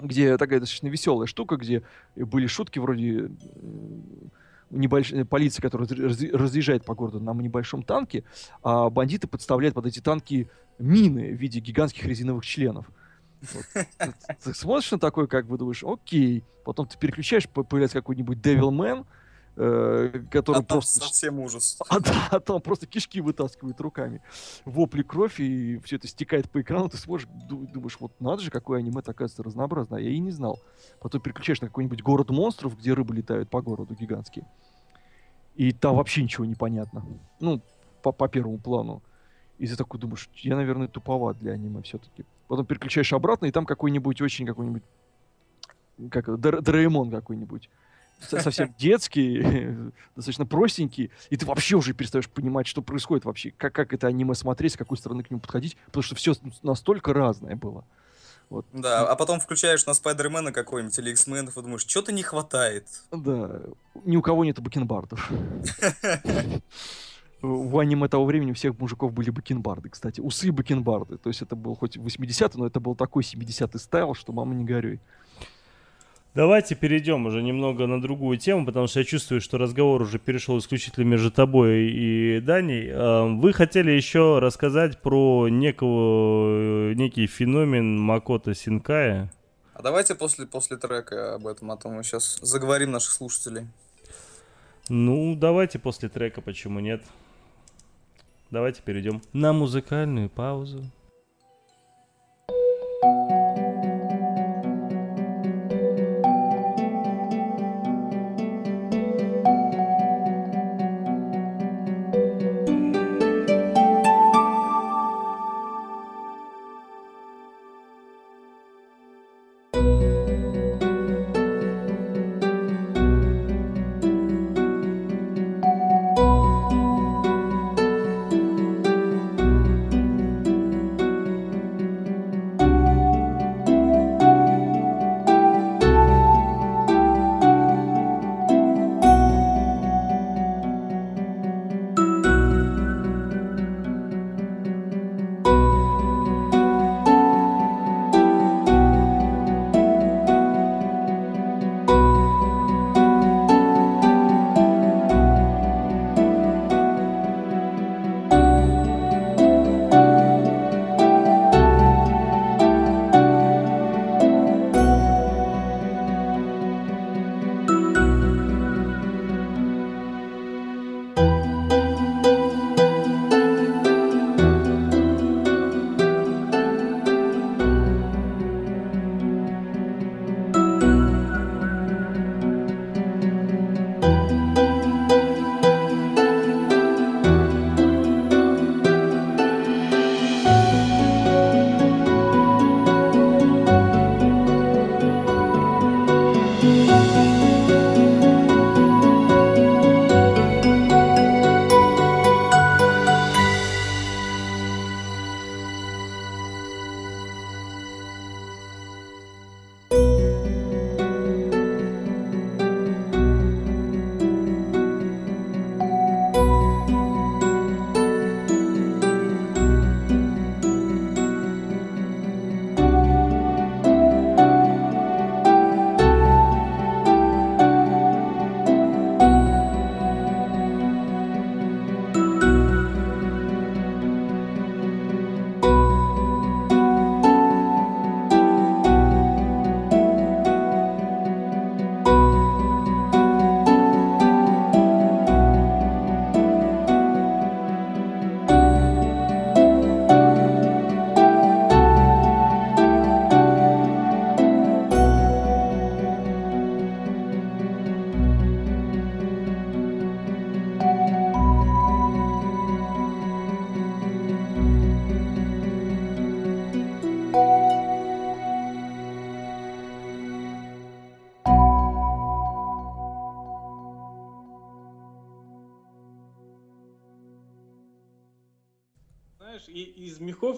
где такая достаточно веселая штука, где были шутки вроде небольшая полиция, которая разъезжает по городу на небольшом танке, а бандиты подставляют под эти танки мины в виде гигантских резиновых членов. Вот. Ты смотришь на такой, как бы думаешь, окей. Потом ты переключаешь, появляется какой-нибудь Devilman, э, который а просто... совсем ужас. А, да, а там просто кишки вытаскивают руками. Вопли кровь, и все это стекает по экрану, ты смотришь, думаешь, вот надо же, какое аниме оказывается разнообразное. Я и не знал. Потом переключаешь на какой-нибудь город монстров, где рыбы летают по городу гигантские. И там вообще ничего не понятно. Ну, по, по первому плану. И ты такой думаешь, я, наверное, туповат для аниме все-таки. Потом переключаешь обратно, и там какой-нибудь очень какой-нибудь как Дораэмон какой-нибудь. Совсем детский, достаточно простенький, и ты вообще уже перестаешь понимать, что происходит вообще, как, как это аниме смотреть, с какой стороны к нему подходить, потому что все настолько разное было. Вот. Да, а потом включаешь на Спайдермена какой-нибудь или X-менов и думаешь, что-то не хватает. Да, ни у кого нет бакенбардов. в аниме того времени у всех мужиков были бакенбарды, кстати. Усы и бакенбарды. То есть это был хоть 80-й, но это был такой 70-й стайл, что мама не горюй. Давайте перейдем уже немного на другую тему, потому что я чувствую, что разговор уже перешел исключительно между тобой и Даней. Эм, вы хотели еще рассказать про некого, некий феномен Макото Синкая. А давайте после, после трека об этом, а то мы сейчас заговорим наших слушателей. Ну, давайте после трека, почему нет. Давайте перейдем на музыкальную паузу. знаешь,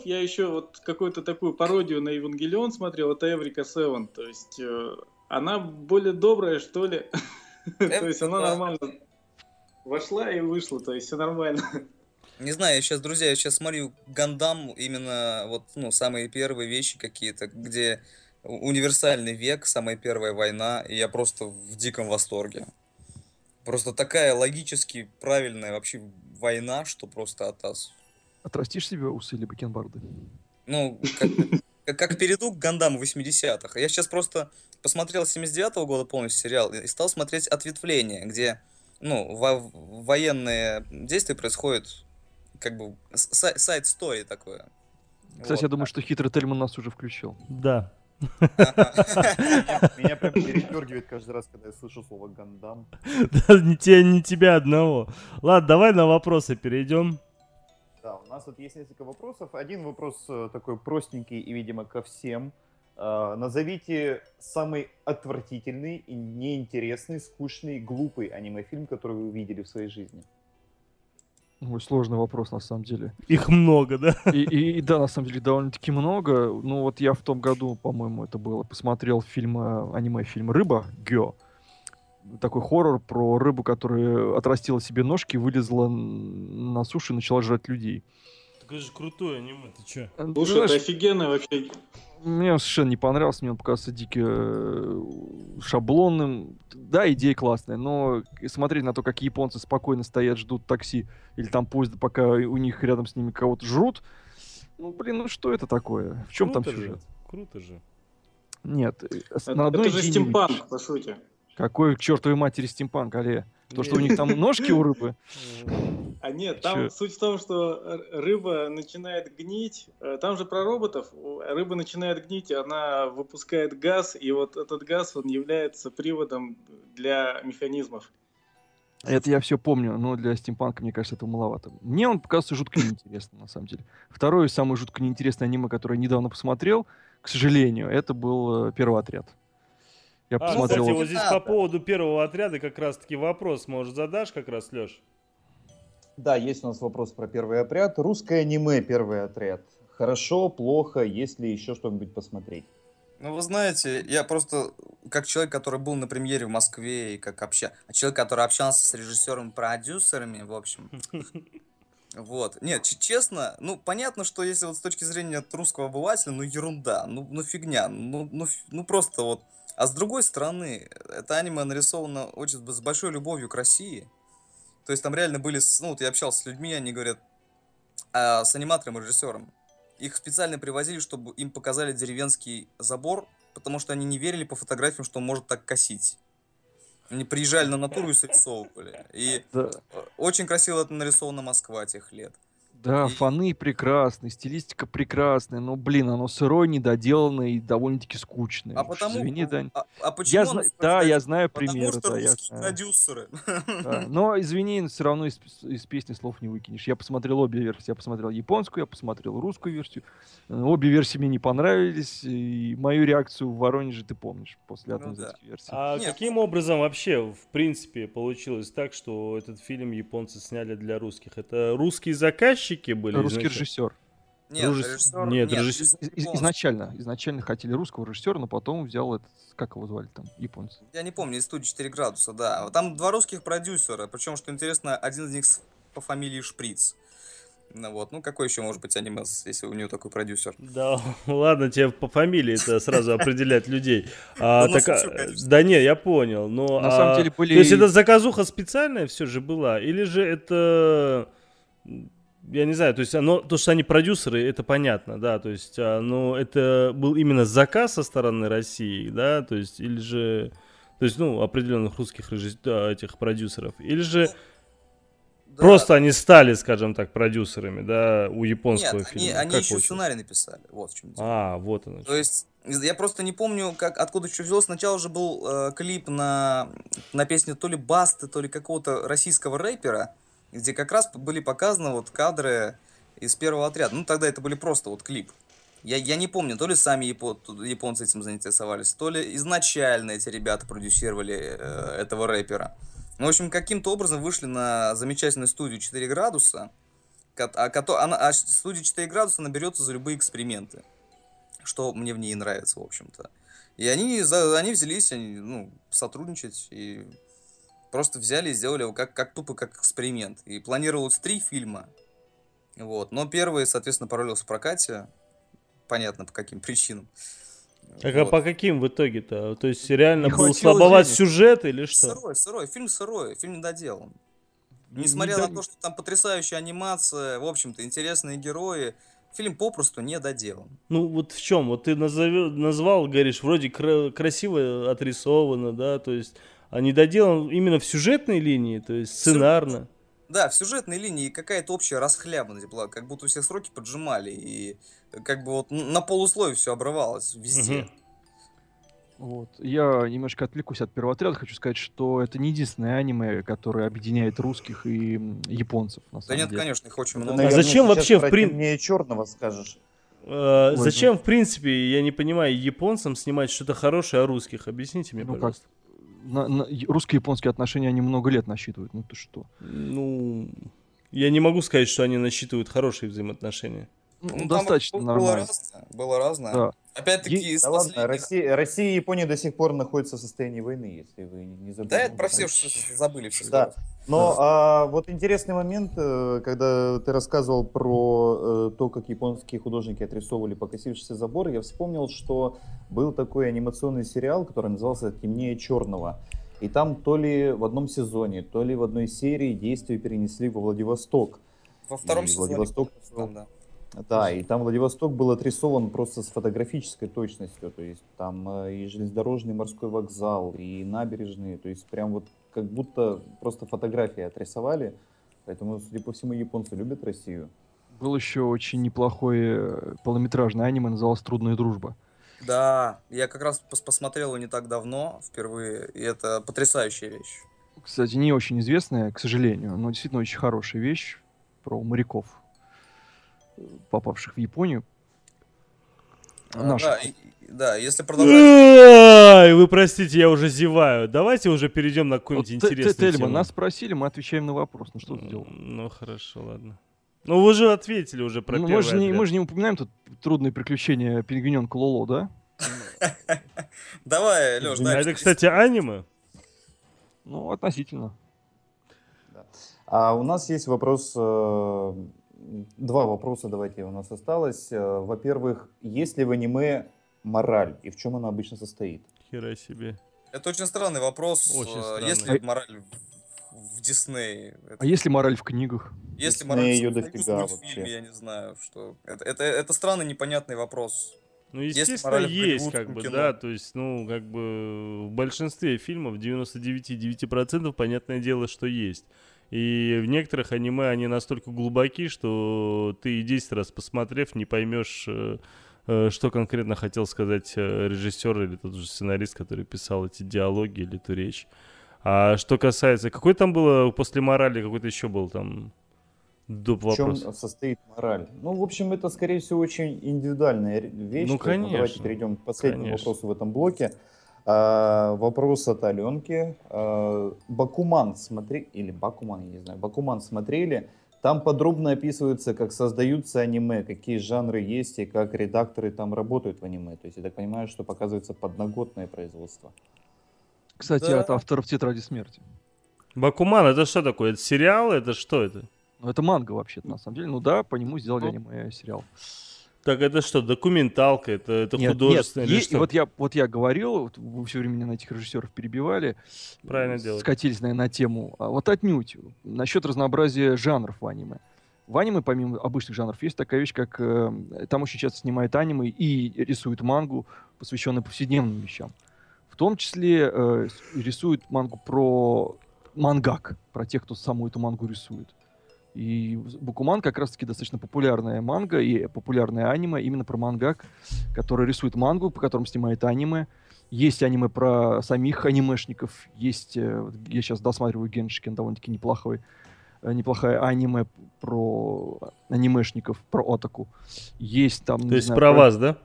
я еще вот какую-то такую пародию на Евангелион смотрел, это Эврика Севен, то есть э, она более добрая, что ли, то есть она нормально вошла и вышла, то есть все нормально. Не знаю, я сейчас, друзья, я сейчас смотрю Гандам, именно вот, ну, самые первые вещи какие-то, где универсальный век, самая первая война, и я просто в диком восторге. Просто такая логически правильная вообще война, что просто атас. Отрастишь себе усы или бакенбарды? Ну, как, как перейду к Гандаму 80-х. Я сейчас просто посмотрел 79-го года полностью сериал и стал смотреть «Ответвление», где ну, во военные действия происходят как бы сайт стори такое. Кстати, вот. я думаю, что хитрый Тельман нас уже включил. Да. Меня прям передергивает каждый раз, когда я слышу слово Гандам. Да, не тебя, не тебя одного. Ладно, давай на вопросы перейдем. Да, у нас тут есть несколько вопросов. Один вопрос э, такой простенький и, видимо, ко всем. Э, назовите самый отвратительный и неинтересный, скучный, глупый аниме-фильм, который вы увидели в своей жизни. Ой, сложный вопрос, на самом деле. Их много, да? И, и, и да, на самом деле, довольно-таки много. Ну, вот я в том году, по-моему, это было, посмотрел фильм, э, аниме-фильм «Рыба», «Гё». Такой хоррор про рыбу, которая отрастила себе ножки, вылезла на сушу и начала жрать людей. Так это же крутое аниме, ты чё? Э, Слушай, это офигенно вообще мне он совершенно не понравился, мне он показался дико э, шаблонным. Да, идея классная, но смотреть на то, как японцы спокойно стоят, ждут такси или там поезда, пока у них рядом с ними кого-то жрут, ну, блин, ну что это такое? В чем Круто там сюжет? Же. Круто же. Нет, э, это, на одной это же стимпанк, по сути. Какой к чертовой матери стимпанк, але? То, что у них там ножки у рыбы? А нет, там Чё? суть в том, что рыба начинает гнить. Э, там же про роботов. Рыба начинает гнить, она выпускает газ, и вот этот газ, он является приводом для механизмов. Это я все помню, но для стимпанка, мне кажется, это маловато. Мне он показался жутко неинтересным, на самом деле. Второе, самое жутко неинтересное аниме, которое я недавно посмотрел, к сожалению, это был э, «Первый отряд». Я а, посмотрел... Кстати, вот здесь по поводу первого отряда как раз-таки вопрос, может, задашь как раз, Леш? Да, есть у нас вопрос про первый отряд. Русское аниме «Первый отряд». Хорошо, плохо, есть ли еще что-нибудь посмотреть? Ну, вы знаете, я просто, как человек, который был на премьере в Москве, и как обща... человек, который общался с режиссерами, продюсерами, в общем. Вот. Нет, честно, ну, понятно, что если вот с точки зрения русского обывателя, ну, ерунда, ну, ну, фигня, ну, ну, ну, просто вот а с другой стороны, это аниме нарисовано очень с большой любовью к России. То есть там реально были, ну вот я общался с людьми, они говорят, а, с аниматором и режиссером. Их специально привозили, чтобы им показали деревенский забор, потому что они не верили по фотографиям, что он может так косить. Они приезжали на натуру и срисовывали. И да. очень красиво это нарисовано Москва тех лет. Да, и... фаны прекрасные, стилистика прекрасная, но, блин, оно сырое, недоделанное и довольно-таки скучное. А потому... Извини, Дань. А, а почему я зна... Да, я знаю примеры. Потому что да, русские продюсеры. Да. Но, извини, все равно из, из песни слов не выкинешь. Я посмотрел обе версии. Я посмотрел японскую, я посмотрел русскую версию. Э, обе версии мне не понравились. И мою реакцию в Воронеже ты помнишь после одной ну, из да. этих версий. А Нет. каким образом вообще, в принципе, получилось так, что этот фильм японцы сняли для русских? Это русские заказчики заказчики были? Русский изначально? режиссер. Нет, Режисс... режиссер... Нет, нет режиссер... изначально, изначально хотели русского режиссера, но потом взял этот, как его звали там, японец. Я не помню, из студии 4 градуса, да. Там два русских продюсера, причем, что интересно, один из них по фамилии Шприц. Ну вот, ну какой еще может быть аниме, если у него такой продюсер? Да, ладно, тебе по фамилии это сразу определять людей. А, так, а, да не, я понял, но... На самом деле были... То есть это заказуха специальная все же была? Или же это я не знаю, то есть оно, то, что они продюсеры, это понятно, да, то есть, а, но это был именно заказ со стороны России, да, то есть, или же, то есть, ну, определенных русских режиссеров, этих продюсеров, или же да. просто они стали, скажем так, продюсерами, да, у японского Нет, фильма. Они, они еще получилось? сценарий написали, вот в чем дело. А, вот оно. То есть, я просто не помню, как, откуда что взялось. Сначала же был э, клип на, на песню то ли Басты, то ли какого-то российского рэпера, где как раз были показаны вот кадры из первого отряда. Ну, тогда это были просто вот клип. Я, я не помню, то ли сами япон, японцы этим заинтересовались, то ли изначально эти ребята продюсировали э, этого рэпера. Ну, в общем, каким-то образом вышли на замечательную студию 4 градуса, а, она, а студия 4 градуса наберется за любые эксперименты, что мне в ней нравится, в общем-то. И они, за, они взялись они, ну, сотрудничать и просто взяли и сделали его как, как тупо как эксперимент. И планировалось три фильма. Вот. Но первый, соответственно, провалился в прокате. Понятно, по каким причинам. Так а вот. а по каким в итоге-то? То есть реально не был слабоват сюжет или что? Сырой, сырой. Фильм сырой, фильм недоделан. Несмотря не на то, что там потрясающая анимация, в общем-то, интересные герои, фильм попросту не доделан. Ну вот в чем? Вот ты назови, назвал, говоришь, вроде кра- красиво отрисовано, да, то есть а не доделан именно в сюжетной линии, то есть сценарно. Да, в сюжетной линии какая-то общая расхлябанность была, как будто все сроки поджимали, и как бы вот на полусловие все обрывалось везде. Угу. Вот. Я немножко отвлекусь от первоотряда. Хочу сказать, что это не единственное аниме, которое объединяет русских и японцев. На да нет, деле. конечно, их очень много. А наверное, зачем вообще в принципе... Мне черного скажешь. Ой, зачем, ну... в принципе, я не понимаю, японцам снимать что-то хорошее о русских? Объясните мне, ну, пожалуйста. Как? На, на, русско-японские отношения, они много лет насчитывают. Ну ты что? Ну, я не могу сказать, что они насчитывают хорошие взаимоотношения. Ну, ну достаточно было нормально. Разное, было разное. Да. Опять-таки, из да последних... ладно, Россия, Россия и Япония до сих пор находятся в состоянии войны, если вы не забыли. Да, это про все забыли все. Да. Но а, вот интересный момент, э, когда ты рассказывал про э, то, как японские художники отрисовывали покосившийся забор, я вспомнил, что был такой анимационный сериал, который назывался «Темнее черного». И там то ли в одном сезоне, то ли в одной серии действия перенесли во Владивосток. Во втором и сезоне. Владивосток, там, да. Да, и там Владивосток был отрисован просто с фотографической точностью, то есть там э, и железнодорожный морской вокзал, и набережные, то есть прям вот как будто просто фотографии отрисовали, поэтому, судя по всему, японцы любят Россию. Был еще очень неплохой э, полнометражный аниме, назывался «Трудная дружба». Да, я как раз пос посмотрел его не так давно, впервые, и это потрясающая вещь. Кстати, не очень известная, к сожалению, но действительно очень хорошая вещь про моряков попавших в Японию. А, да, да, если продолжать... Вы простите, я уже зеваю. Давайте уже перейдем на какую-нибудь вот, интересную тему. нас спросили, мы отвечаем на вопрос. Ну что ты делал? Ну хорошо, ладно. Ну вы же ответили уже про ну, мы же, не, мы же не упоминаем тут трудные приключения пингвиненка Лоло, да? Давай, Леш, дай. Это, кстати, аниме? Ну, относительно. А у нас есть вопрос э, два вопроса давайте у нас осталось. Э, во-первых, есть ли в аниме мораль и в чем она обычно состоит? Хера себе. Это очень странный вопрос. Очень э, странный. Есть ли мораль в Диснее? Это... А если мораль в книгах? Если Дисней мораль ее в дофига вообще. я не знаю, что... Это, это, это странный, непонятный вопрос. Ну, естественно, есть, есть как бы, кино. да, то есть, ну, как бы в большинстве фильмов 99,9% понятное дело, что есть. И в некоторых аниме они настолько глубоки, что ты и 10 раз посмотрев, не поймешь, э, э, что конкретно хотел сказать э, режиссер или тот же сценарист, который писал эти диалоги или эту речь. А что касается... Какой там было после морали, какой-то еще был там доп. В чем состоит мораль? Ну, в общем, это, скорее всего, очень индивидуальная вещь. Ну, конечно. Давайте перейдем к последнему конечно. вопросу в этом блоке. А, вопрос от Аленки. А, Бакуман смотри или Бакуман, я не знаю, Бакуман смотрели. Там подробно описывается, как создаются аниме, какие жанры есть и как редакторы там работают в аниме. То есть я так понимаю, что показывается подноготное производство. Кстати, да. от авторов Тетради смерти. Бакуман, это что такое? Это сериал? Это что это? Ну, это манга вообще-то, на самом деле. Ну да, по нему сделали ну. Так это что, документалка, это, это нет, художественное нет, что? Вот я, вот я говорил, вы все время на этих режиссеров перебивали. Правильно делать. Скатились, наверное, на тему. А вот отнюдь. Насчет разнообразия жанров в аниме. В аниме, помимо обычных жанров, есть такая вещь, как... Э, там очень часто снимают аниме и рисуют мангу, посвященную повседневным вещам. В том числе э, рисуют мангу про мангак, про тех, кто саму эту мангу рисует. И Букуман как раз-таки достаточно популярная манга и популярное аниме именно про мангак, который рисует мангу, по которым снимает аниме. Есть аниме про самих анимешников, есть, э, я сейчас досматриваю Геншикен, довольно-таки неплохой, э, неплохая аниме про анимешников, про отаку. Есть там... То есть знаю, про вас, да?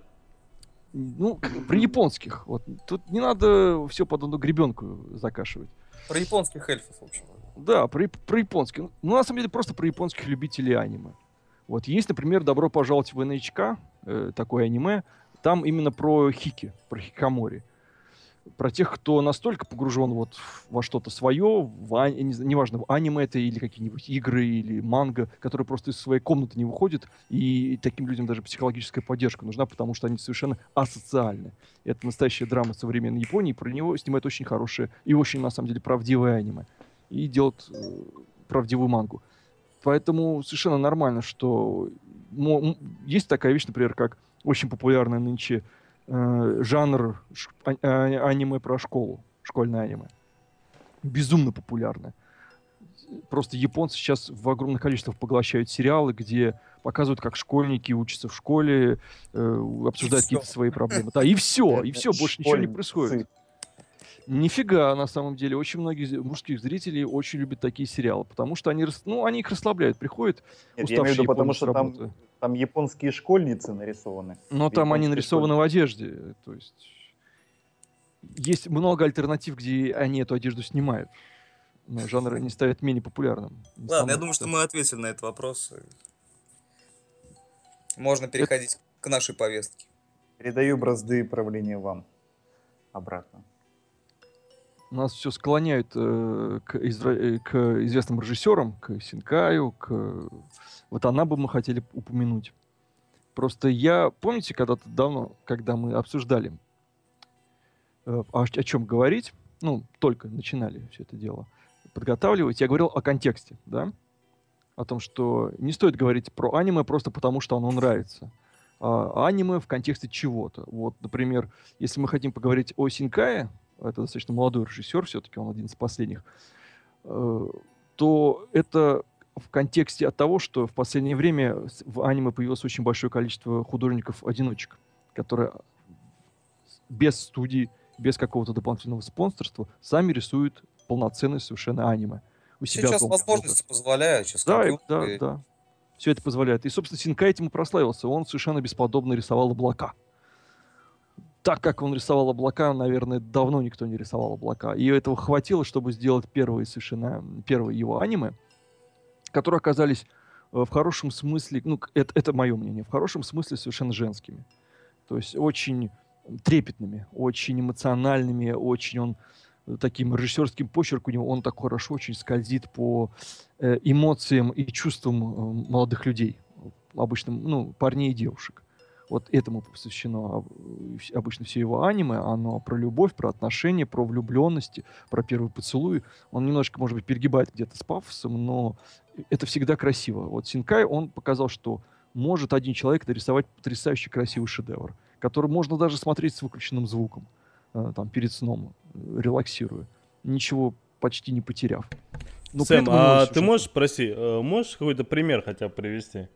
Ну, при японских. Вот. Тут не надо все под одну гребенку закашивать. Про японских эльфов, в общем. Да, про, про японских. Ну, на самом деле, просто про японских любителей аниме. Вот есть, например, «Добро пожаловать в NHK», э, такое аниме, там именно про хики, про хикамори про тех, кто настолько погружен вот во что-то свое, в, а, не, неважно, в аниме это или какие-нибудь игры, или манго, которые просто из своей комнаты не выходят, и таким людям даже психологическая поддержка нужна, потому что они совершенно асоциальны. Это настоящая драма современной Японии, про него снимают очень хорошее и очень, на самом деле, правдивое аниме. И делают э, правдивую мангу. Поэтому совершенно нормально, что есть такая вещь, например, как очень популярная нынче э, жанр а, а, аниме про школу, школьное аниме. Безумно популярное. Просто японцы сейчас в огромных количествах поглощают сериалы, где показывают, как школьники учатся в школе, э, обсуждают какие-то свои проблемы. Да, и все, и все, больше ничего не происходит. Нифига, на самом деле. Очень многие мужских зрителей очень любят такие сериалы, потому что они, ну, они их расслабляют. Приходят Нет, я имею в виду, потому что там, там японские школьницы нарисованы. Но там они нарисованы школьницы. в одежде. То есть есть много альтернатив, где они эту одежду снимают. Но жанр не ставят менее популярным. Ладно, я думаю, что мы ответили на этот вопрос. Можно переходить это... к нашей повестке. Передаю бразды правления вам обратно нас все склоняют э, к, изра... Э, к известным режиссерам, к Синкаю, к... Вот она бы мы хотели упомянуть. Просто я, помните, когда-то давно, когда мы обсуждали, э, о, о чем говорить, ну, только начинали все это дело подготавливать, я говорил о контексте, да, о том, что не стоит говорить про аниме просто потому, что оно нравится. А аниме в контексте чего-то. Вот, например, если мы хотим поговорить о Синкае, это достаточно молодой режиссер, все-таки он один из последних, э, то это в контексте от того, что в последнее время в аниме появилось очень большое количество художников-одиночек, которые без студии, без какого-то дополнительного спонсорства сами рисуют полноценное совершенно аниме. У себя сейчас дома. возможности позволяют, сейчас да, да, да. Все это позволяет. И, собственно, Синкай этим и прославился. Он совершенно бесподобно рисовал облака так, как он рисовал облака, наверное, давно никто не рисовал облака. И этого хватило, чтобы сделать первые совершенно, первые его аниме, которые оказались э, в хорошем смысле, ну, это, это мое мнение, в хорошем смысле совершенно женскими. То есть очень трепетными, очень эмоциональными, очень он э, таким режиссерским почерком у него, он так хорошо очень скользит по э, эмоциям и чувствам молодых людей, обычным, ну, парней и девушек. Вот этому посвящено обычно все его аниме. Оно про любовь, про отношения, про влюбленности, про первый поцелуй. Он немножко, может быть, перегибает где-то с пафосом, но это всегда красиво. Вот Синкай, он показал, что может один человек нарисовать потрясающе красивый шедевр, который можно даже смотреть с выключенным звуком, э, там, перед сном, релаксируя, ничего почти не потеряв. Но Сэм, а ты можешь, прости, э, можешь какой-то пример хотя бы привести?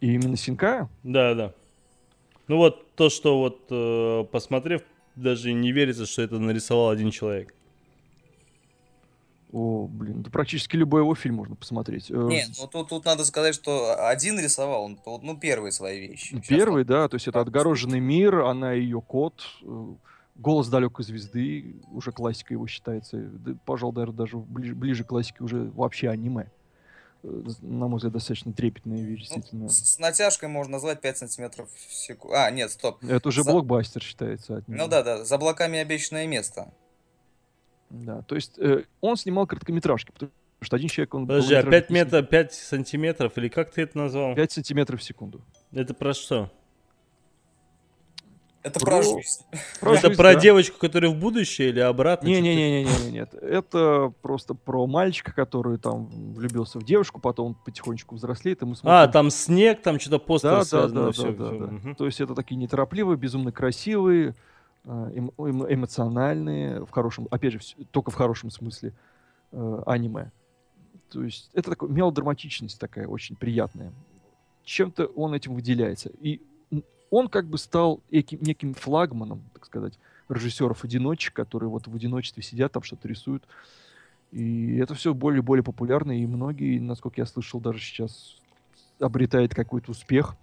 И именно Синкая? Да, да. Ну вот то, что вот э, посмотрев, даже не верится, что это нарисовал один человек. О, блин, да практически любой его фильм можно посмотреть. Э, Нет, ну тут, тут надо сказать, что один рисовал, он, ну, первые свои вещи. Ну, первый, он... да, то есть это отгороженный мир, она ее кот, э, голос далекой звезды, уже классика его считается, да, пожалуй, даже ближе, ближе к классике уже вообще аниме на мой взгляд, достаточно трепетная вещь, действительно. Ну, с, с натяжкой можно назвать 5 сантиметров в секунду. А, нет, стоп. Это уже за... блокбастер считается от него. Ну да, да, за облаками обещанное место. Да, то есть э, он снимал короткометражки, потому что один человек... Он Подожди, а 5 метров, 5 сантиметров, или как ты это назвал? 5 сантиметров в секунду. Это про что? Это про, про жизнь. Про это жизнь, про да. девочку, которая в будущее или обратно? Не-не-не, не, нет. Это просто про мальчика, который там влюбился в девушку, потом он потихонечку взрослеет, и мы смотрим... А, там снег, там что-то постер да, связано, да, да, все, да, все. да, да. То есть это такие неторопливые, безумно красивые, э, эмо эмоциональные, в хорошем, опять же, только в хорошем смысле, э, аниме. То есть это такая мелодраматичность такая очень приятная. Чем-то он этим выделяется. И он как бы стал неким, неким флагманом, так сказать, режиссеров-одиночек, которые вот в одиночестве сидят, там что-то рисуют. И это все более и более популярно, и многие, насколько я слышал, даже сейчас обретает какой-то успех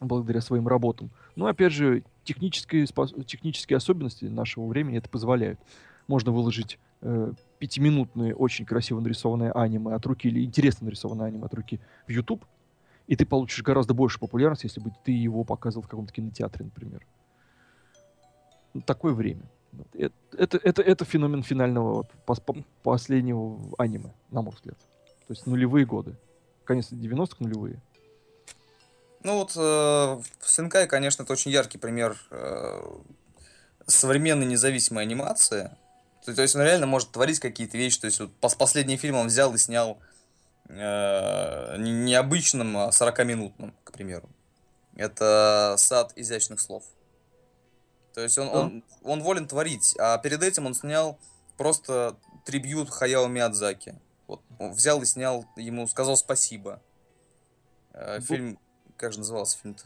благодаря своим работам. Но, опять же, технические, технические особенности нашего времени это позволяют. Можно выложить э, пятиминутные, очень красиво нарисованные аниме от руки или интересно нарисованные аниме от руки в YouTube, И ты получишь гораздо больше популярности, если бы ты его показывал в каком-то кинотеатре, например. Такое время. Это, это, это, это феномен финального вот, по, последнего аниме, на мой взгляд. То есть нулевые годы. Конец 90-х нулевые. Ну вот э, Сенкай, конечно, это очень яркий пример э, современной независимой анимации. То, то есть он реально может творить какие-то вещи. То есть вот последний фильм он взял и снял э, необычным, а 40-минутным, к примеру. Это сад изящных слов. То есть он, он, он волен творить. А перед этим он снял просто трибют Хаяо Миядзаки. Вот, взял и снял, ему сказал спасибо. Э, фильм, как же назывался фильм-то?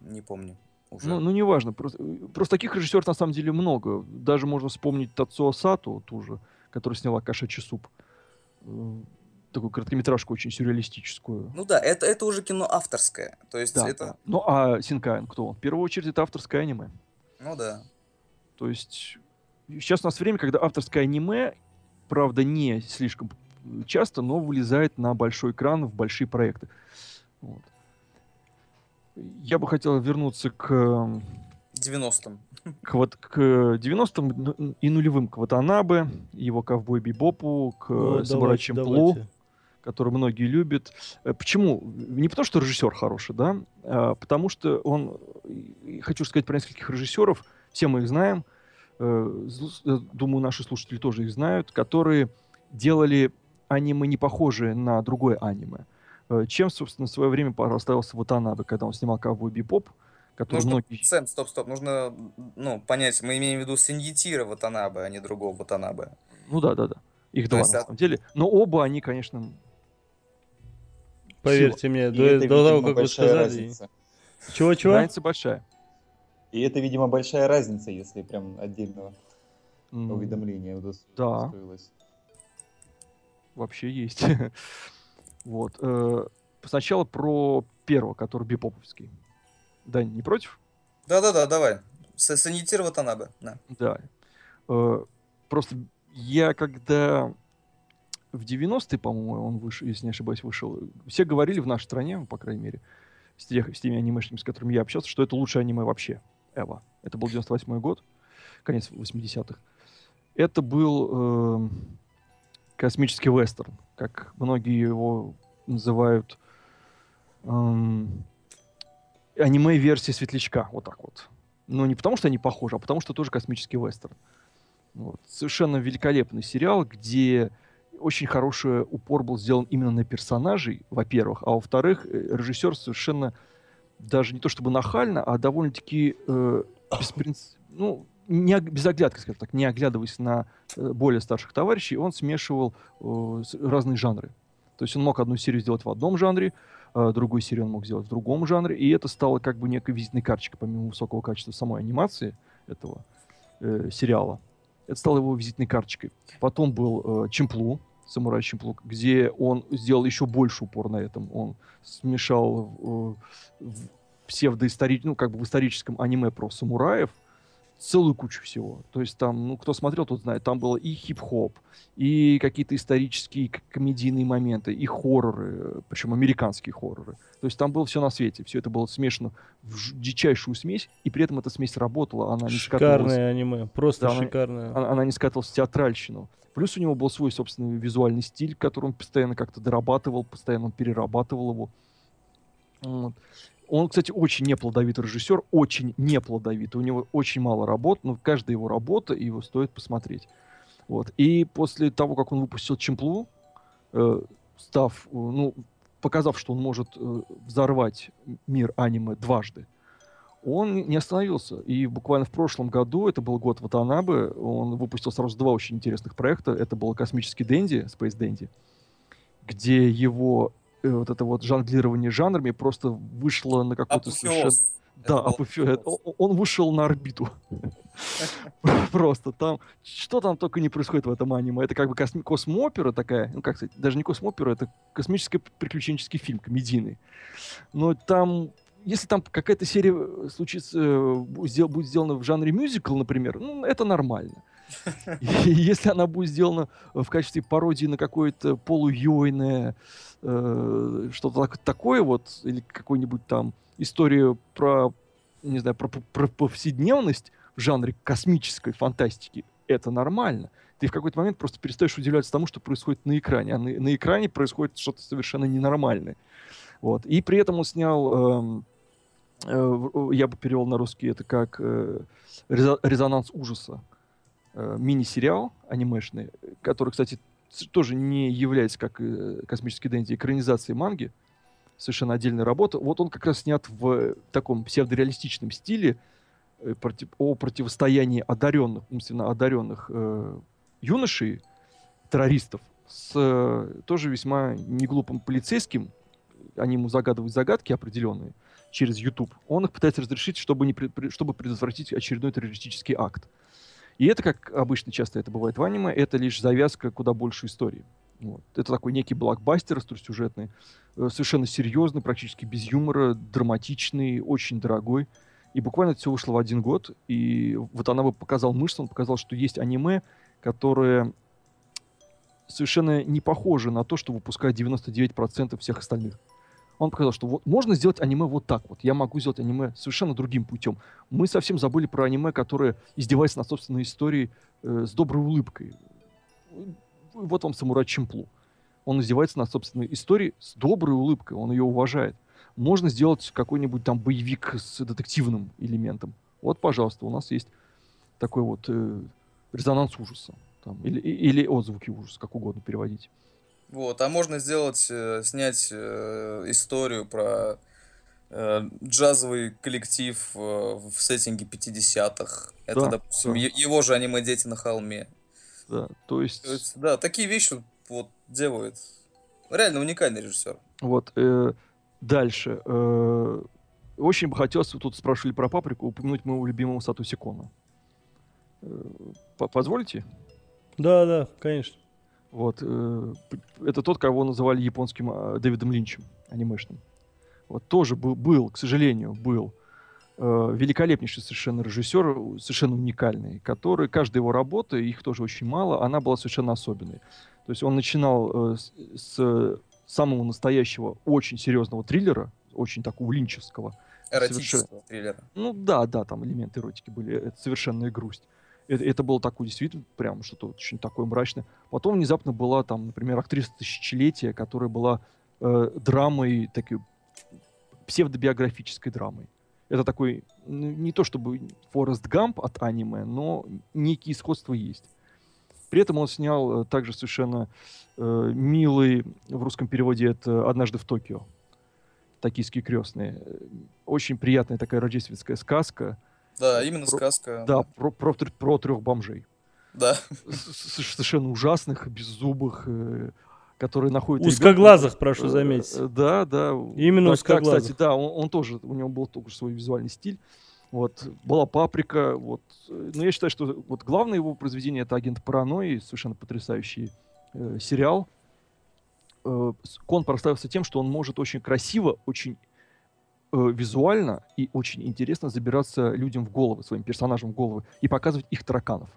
Не помню. Уже. Ну, ну, неважно. Просто, просто таких режиссеров на самом деле много. Даже можно вспомнить Тацуо Сату, ту же, которая сняла «Кошачий суп». Э, такую короткометражку очень сюрреалистическую. Ну да, это, это уже кино авторское. То есть да, это... Да. Ну а Синкайн кто? В первую очередь это авторское аниме. Ну да. То есть сейчас у нас время, когда авторское аниме, правда, не слишком часто, но вылезает на большой экран в большие проекты. Вот. Я бы хотел вернуться к... 90-м. К, вот, к 90-м и нулевым к Ватанабе, его ковбой Бибопу, к ну, Самурай Чемплу, который многие любят. Э, почему? Не потому, что режиссер хороший, да, а потому что он... Хочу сказать про нескольких режиссеров, все мы их знаем, э, э, думаю, наши слушатели тоже их знают, которые делали аниме не похожие на другое аниме. Э, чем, собственно, в свое время прославился Ватанабе, когда он снимал «Ковбой Бибоп», который нужно, многие... Сэм, стоп, стоп, нужно ну, понять, мы имеем в виду Синьетира Ватанабе, а не другого Ватанабе. Ну да, да, да. Их То два, есть, на самом деле. Но оба они, конечно... Поверьте Сила. мне, до, до того, как вы сказали... Чего-чего? Разница большая. И это, видимо, большая разница, если прям отдельного mm. уведомления удостоилось. Да. Вообще есть. Вот. Э, сначала про первого, который бипоповский. Да, не против? Да-да-да, давай. Санитир Ватанабе. Да. да. Э, просто я когда в 90-е, по-моему, он вышел, если не ошибаюсь, вышел, все говорили в нашей стране, по крайней мере, с, тех, с теми анимешниками, с которыми я общался, что это лучшее аниме вообще. Эва. Это был 98 год, конец 80-х. Это был э, космический вестерн, как многие его называют эм, аниме-версии Светлячка, вот так вот. Но не потому, что они похожи, а потому, что тоже космический вестерн. Вот. Совершенно великолепный сериал, где очень хороший упор был сделан именно на персонажей, во-первых, а во-вторых, э, режиссер совершенно даже не то чтобы нахально, а довольно-таки э, беспринцип... ну, не, без оглядки, скажем так, не оглядываясь на э, более старших товарищей, он смешивал э, разные жанры. То есть он мог одну серию сделать в одном жанре, э, серию он мог сделать в другом жанре, и это стало как бы некой визитной карточкой, помимо высокого качества самой анимации этого э, сериала. Это стало его визитной карточкой. Потом был э, Чемплу, Самурай Чемплу, где он сделал еще больше упор на этом. Он смешал э, в псевдоисторическом, ну, как бы в историческом аниме про самураев, целую кучу всего. То есть там, ну, кто смотрел, тот знает, там было и хип-хоп, и какие-то исторические комедийные моменты, и хорроры, причем американские хорроры. То есть там было все на свете, все это было смешано в дичайшую смесь, и при этом эта смесь работала, она не Шикарное аниме, просто да, шикарное. Она, она не скатывалась в театральщину. Плюс у него был свой собственный визуальный стиль, который он постоянно как-то дорабатывал, постоянно перерабатывал его. Вот. Он, кстати, очень неплодовитый режиссер, очень неплодовитый. У него очень мало работ, но каждая его работа, его стоит посмотреть. Вот. И после того, как он выпустил Чемплу, э, став, э, ну, показав, что он может э, взорвать мир аниме дважды, он не остановился. И буквально в прошлом году, это был год Ватанабе, он выпустил сразу два очень интересных проекта. Это был «Космический Дэнди», Space Dandy, где его вот это вот жонглирование жанрами просто вышло на какой-то совершенно... Да, апофеоз. Он вышел на орбиту. Просто там, что там только не происходит в этом аниме. Это как бы космопера такая, ну как сказать, даже не космопера, это космический приключенческий фильм, комедийный. Но там, если там какая-то серия случится, будет сделана в жанре мюзикл, например, ну это нормально. Если она будет сделана в качестве пародии на какое-то полуюйное э, что-то такое вот, или какую-нибудь там историю про, не знаю, про, про повседневность в жанре космической фантастики, это нормально. Ты в какой-то момент просто перестаешь удивляться тому, что происходит на экране. А на, на экране происходит что-то совершенно ненормальное. Вот. И при этом он снял, э, э, я бы перевел на русский это как э, резонанс ужаса. Э, мини-сериал анимешный, который, кстати, тоже не является, как э, «Космический Дэнди», экранизацией манги, совершенно отдельная работа. Вот он как раз снят в таком псевдореалистичном стиле э, о противостоянии одаренных, умственно одаренных э, юношей, террористов, с э, тоже весьма неглупым полицейским. Они ему загадывают загадки определенные через YouTube. Он их пытается разрешить, чтобы, не, чтобы предотвратить очередной террористический акт. И это, как обычно часто это бывает в аниме, это лишь завязка куда больше истории. Вот. Это такой некий блокбастер сюжетный, э, совершенно серьезный, практически без юмора, драматичный, очень дорогой. И буквально все вышло в один год. И вот она бы показал мышцы, он показал, что есть аниме, которое совершенно не похоже на то, что выпускает 99% всех остальных он показал, что вот можно сделать аниме вот так вот. Я могу сделать аниме совершенно другим путем. Мы совсем забыли про аниме, которое издевается над собственной историей э, с доброй улыбкой. Вот вам самурай Чемплу. Он издевается над собственной историей с доброй улыбкой, он ее уважает. Можно сделать какой-нибудь там боевик с детективным элементом. Вот, пожалуйста, у нас есть такой вот э, резонанс ужаса. Там, или, или отзвуки ужаса, как угодно переводить. Вот, а можно сделать, э, снять э, историю про э, джазовый коллектив в сеттинге 50-х. Это, да, допустим, да. его же аниме «Дети на холме». Да, то есть... то есть... Да, такие вещи вот делает. Реально уникальный режиссер. Вот, э, дальше. Э, очень бы хотелось, тут спрашивали про паприку, упомянуть моего любимого Сату Сикона. Э, позволите? Да, да, конечно. Вот. Э, это тот, кого называли японским а, Дэвидом Линчем, анимешным. Вот тоже был, был к сожалению, был э, великолепнейший совершенно режиссер, совершенно уникальный, который, каждая его работа, их тоже очень мало, она была совершенно особенной. То есть он начинал э, с, с самого настоящего, очень серьезного триллера, очень такого линчевского. Эротического совершенно... триллера. Ну да, да, там элементы эротики были, это совершенная грусть. Это, это было такое действительно прям что-то очень такое мрачное. Потом внезапно была там, например, актриса тысячелетия, которая была э, драмой, такой псевдобиографической драмой. Это такой, не то чтобы Форест Гамп от аниме, но некие сходства есть. При этом он снял э, также совершенно э, милый, в русском переводе это «Однажды в Токио». Токийские крестные. Очень приятная такая рождественская сказка – да, именно про, сказка. Да, про, про, про, про трех бомжей. Да. Совершенно ужасных, беззубых, э, которые находят... Узкоглазых, ребенка. прошу заметить. Э, да, да. Именно да, узкоглазых. Да, кстати, да, он, он тоже, у него был только свой визуальный стиль. Вот, была «Паприка», вот. Но я считаю, что вот главное его произведение — это «Агент паранойи», совершенно потрясающий э, сериал. Э, он прославился тем, что он может очень красиво, очень э, визуально и очень интересно забираться людям в головы, своим персонажам в головы и показывать их тараканов.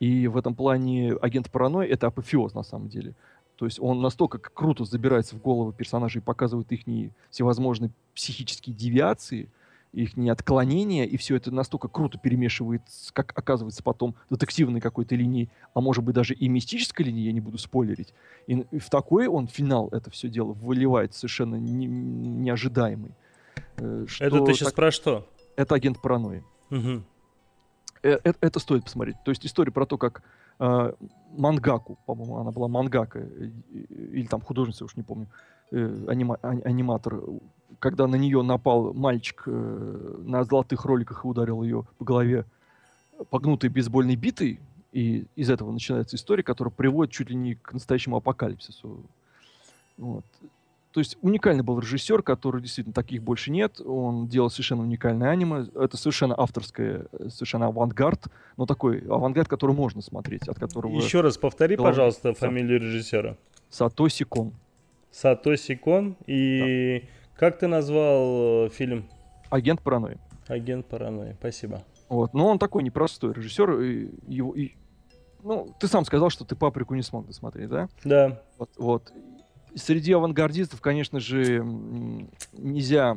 И в этом плане агент паранойи это апофеоз на самом деле. То есть он настолько круто забирается в головы персонажей и показывает их всевозможные психические девиации, их отклонения, и все это настолько круто перемешивает, как оказывается потом, детективной какой-то линии, а может быть даже и мистической линии, я не буду спойлерить. И в такой он финал это все дело выливает совершенно не, неожидаемый. Э, что это ты сейчас так... про что? Это агент паранойи. Угу. Это, это стоит посмотреть. То есть история про то, как э, мангаку, по-моему, она была мангака, э, или там художница, уж не помню, э, анима, аниматор, когда на нее напал мальчик э, на золотых роликах и ударил ее по голове погнутой бейсбольной битой, и из этого начинается история, которая приводит чуть ли не к настоящему апокалипсису. Вот. То есть уникальный был режиссер, который действительно таких больше нет. Он делал совершенно уникальное аниме. Это совершенно авторское, совершенно авангард, но такой авангард, который можно смотреть, от которого... Еще раз повтори, Голов... пожалуйста, фамилию режиссера. Сатоси Кон. Сатоси Кон. И да. как ты назвал э, фильм? Агент паранойи. Агент паранойи, спасибо. Вот, но он такой непростой режиссер. И его, и ну, ты сам сказал, что ты паприку не смог досмотреть, да? Да. Вот, вот. Среди авангардистов, конечно же, нельзя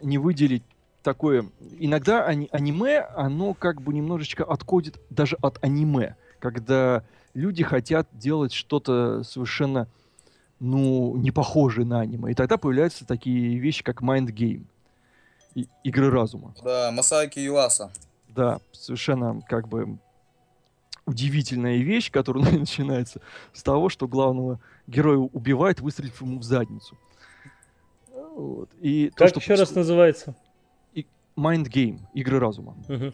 не выделить такое... Иногда ани- аниме, оно как бы немножечко отходит даже от аниме, когда люди хотят делать что-то совершенно, ну, не похожее на аниме. И тогда появляются такие вещи, как Mind Game, и- игры разума. Да, Масаки Юаса. Да, совершенно как бы удивительная вещь, которая начинается с того, что главного героя убивает, выстрелив ему в задницу. Вот. И как то, что еще раз называется? Mind Game, игры разума. Угу.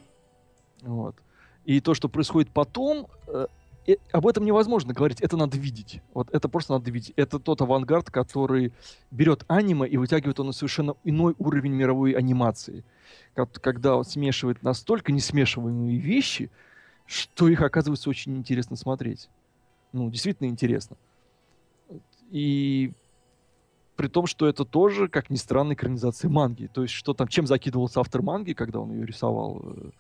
Вот. И то, что происходит потом, э, э, об этом невозможно говорить, это надо видеть. Вот это просто надо видеть. Это тот авангард, который берет аниме и вытягивает его на совершенно иной уровень мировой анимации. Как, когда он смешивает настолько несмешиваемые вещи, что их оказывается очень интересно смотреть. Ну, действительно интересно. И при том, что это тоже, как ни странно, экранизация манги. То есть, что там, чем закидывался автор манги, когда он ее рисовал, э,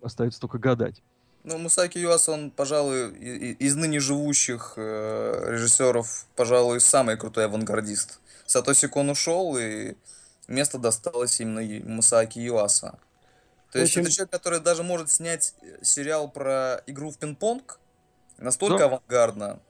остается только гадать. Ну, Мусаки Юаса, он, пожалуй, из ныне живущих э, режиссеров, пожалуй, самый крутой авангардист. Сатоси Кон ушел, и место досталось именно Мусаки Юаса. То есть это человек, который даже может снять э, сериал про игру в пинг-понг, настолько да. авангардно.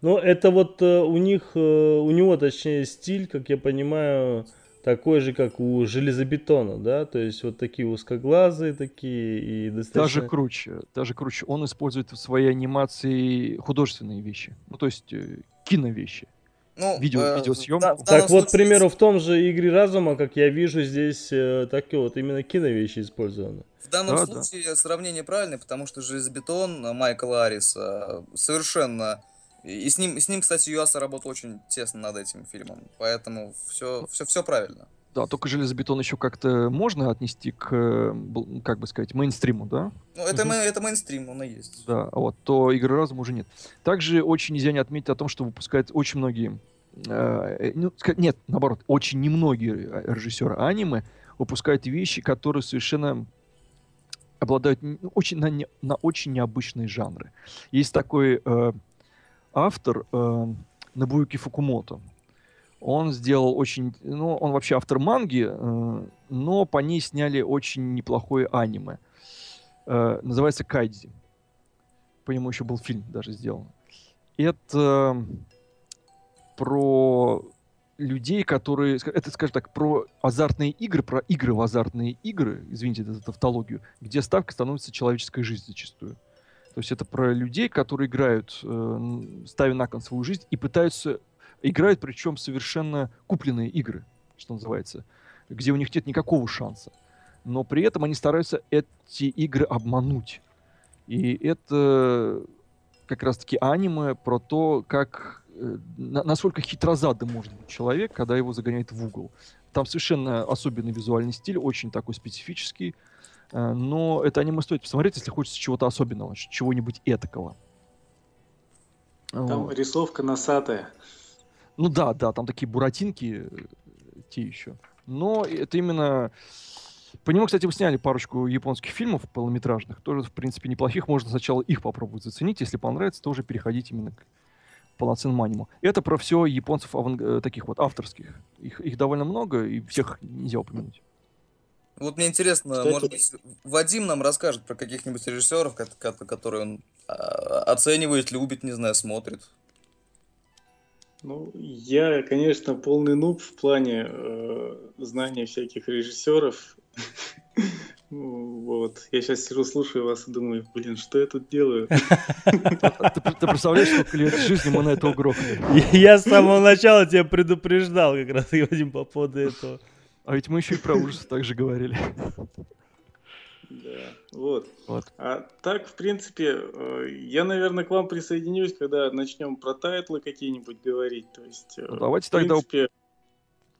Ну, это вот э, у них, э, у него, точнее, стиль, как я понимаю, такой же, как у железобетона, да, то есть вот такие узкоглазые такие и достаточно... Даже круче, даже круче. Он использует в своей анимации художественные вещи, ну, то есть э, киновещи. Ну, Видео, э, видеосъемку. Да, так вот, к примеру, в том же «Игре разума», как я вижу, здесь э, такие вот именно киновещи использованы. В данном да, случае да. сравнение правильное, потому что «Железобетон» Майкла Ариса совершенно... И с ним, с ним, кстати, Юаса работал очень тесно над этим фильмом, поэтому все, все, все правильно. Да, только железобетон еще как-то можно отнести к, как бы сказать, мейнстриму, да? Ну, это, угу. это мейнстрим, он и есть. Да, вот, то игры разума уже нет. Также очень нельзя не отметить о том, что выпускают очень многие, э, ну, нет, наоборот, очень немногие режиссеры аниме выпускают вещи, которые совершенно обладают очень, на, на очень необычные жанры. Есть такой э, автор э, Набуюки Фукумото, он сделал очень... Ну, он вообще автор манги, э, но по ней сняли очень неплохое аниме. Э, называется «Кайдзи». По нему еще был фильм даже сделан. Это про людей, которые... Это, скажем так, про азартные игры, про игры в азартные игры, извините за тавтологию, где ставка становится человеческой жизнь зачастую. То есть это про людей, которые играют, э, ставя на кон свою жизнь и пытаются играют причем совершенно купленные игры, что называется, где у них нет никакого шанса. Но при этом они стараются эти игры обмануть. И это как раз-таки аниме про то, как э, насколько хитрозадым может быть человек, когда его загоняют в угол. Там совершенно особенный визуальный стиль, очень такой специфический. Э, но это аниме стоит посмотреть, если хочется чего-то особенного, чего-нибудь этакого. Там вот. рисовка носатая. Ну да, да, там такие буратинки, э, те еще. Но это именно... По нему, кстати, вы сняли парочку японских фильмов полнометражных, тоже, в принципе, неплохих. Можно сначала их попробовать заценить. Если понравится, тоже переходить именно к полноценному аниму. Это про все японцев аванг... Э, таких вот авторских. Их, их довольно много, и всех нельзя упомянуть. Вот мне интересно, Кстати... может быть, Вадим нам расскажет про каких-нибудь режиссеров, которые он а, оценивает, любит, не знаю, смотрит. Ну, я, конечно, полный нуб в плане э, знания всяких режиссеров. Вот. Я сейчас сижу, слушаю вас и думаю, блин, что я тут делаю? Ты представляешь, сколько лет жизни мы на это угрохали? Я с самого начала тебя предупреждал как раз, Вадим, по поводу этого. А ведь мы еще и про ужасы также говорили. Да, вот. вот. А так, в принципе, э, я, наверное, к вам присоединюсь, когда начнем про тайтлы какие-нибудь говорить. То есть, э, ну, давайте тогда... Принципе,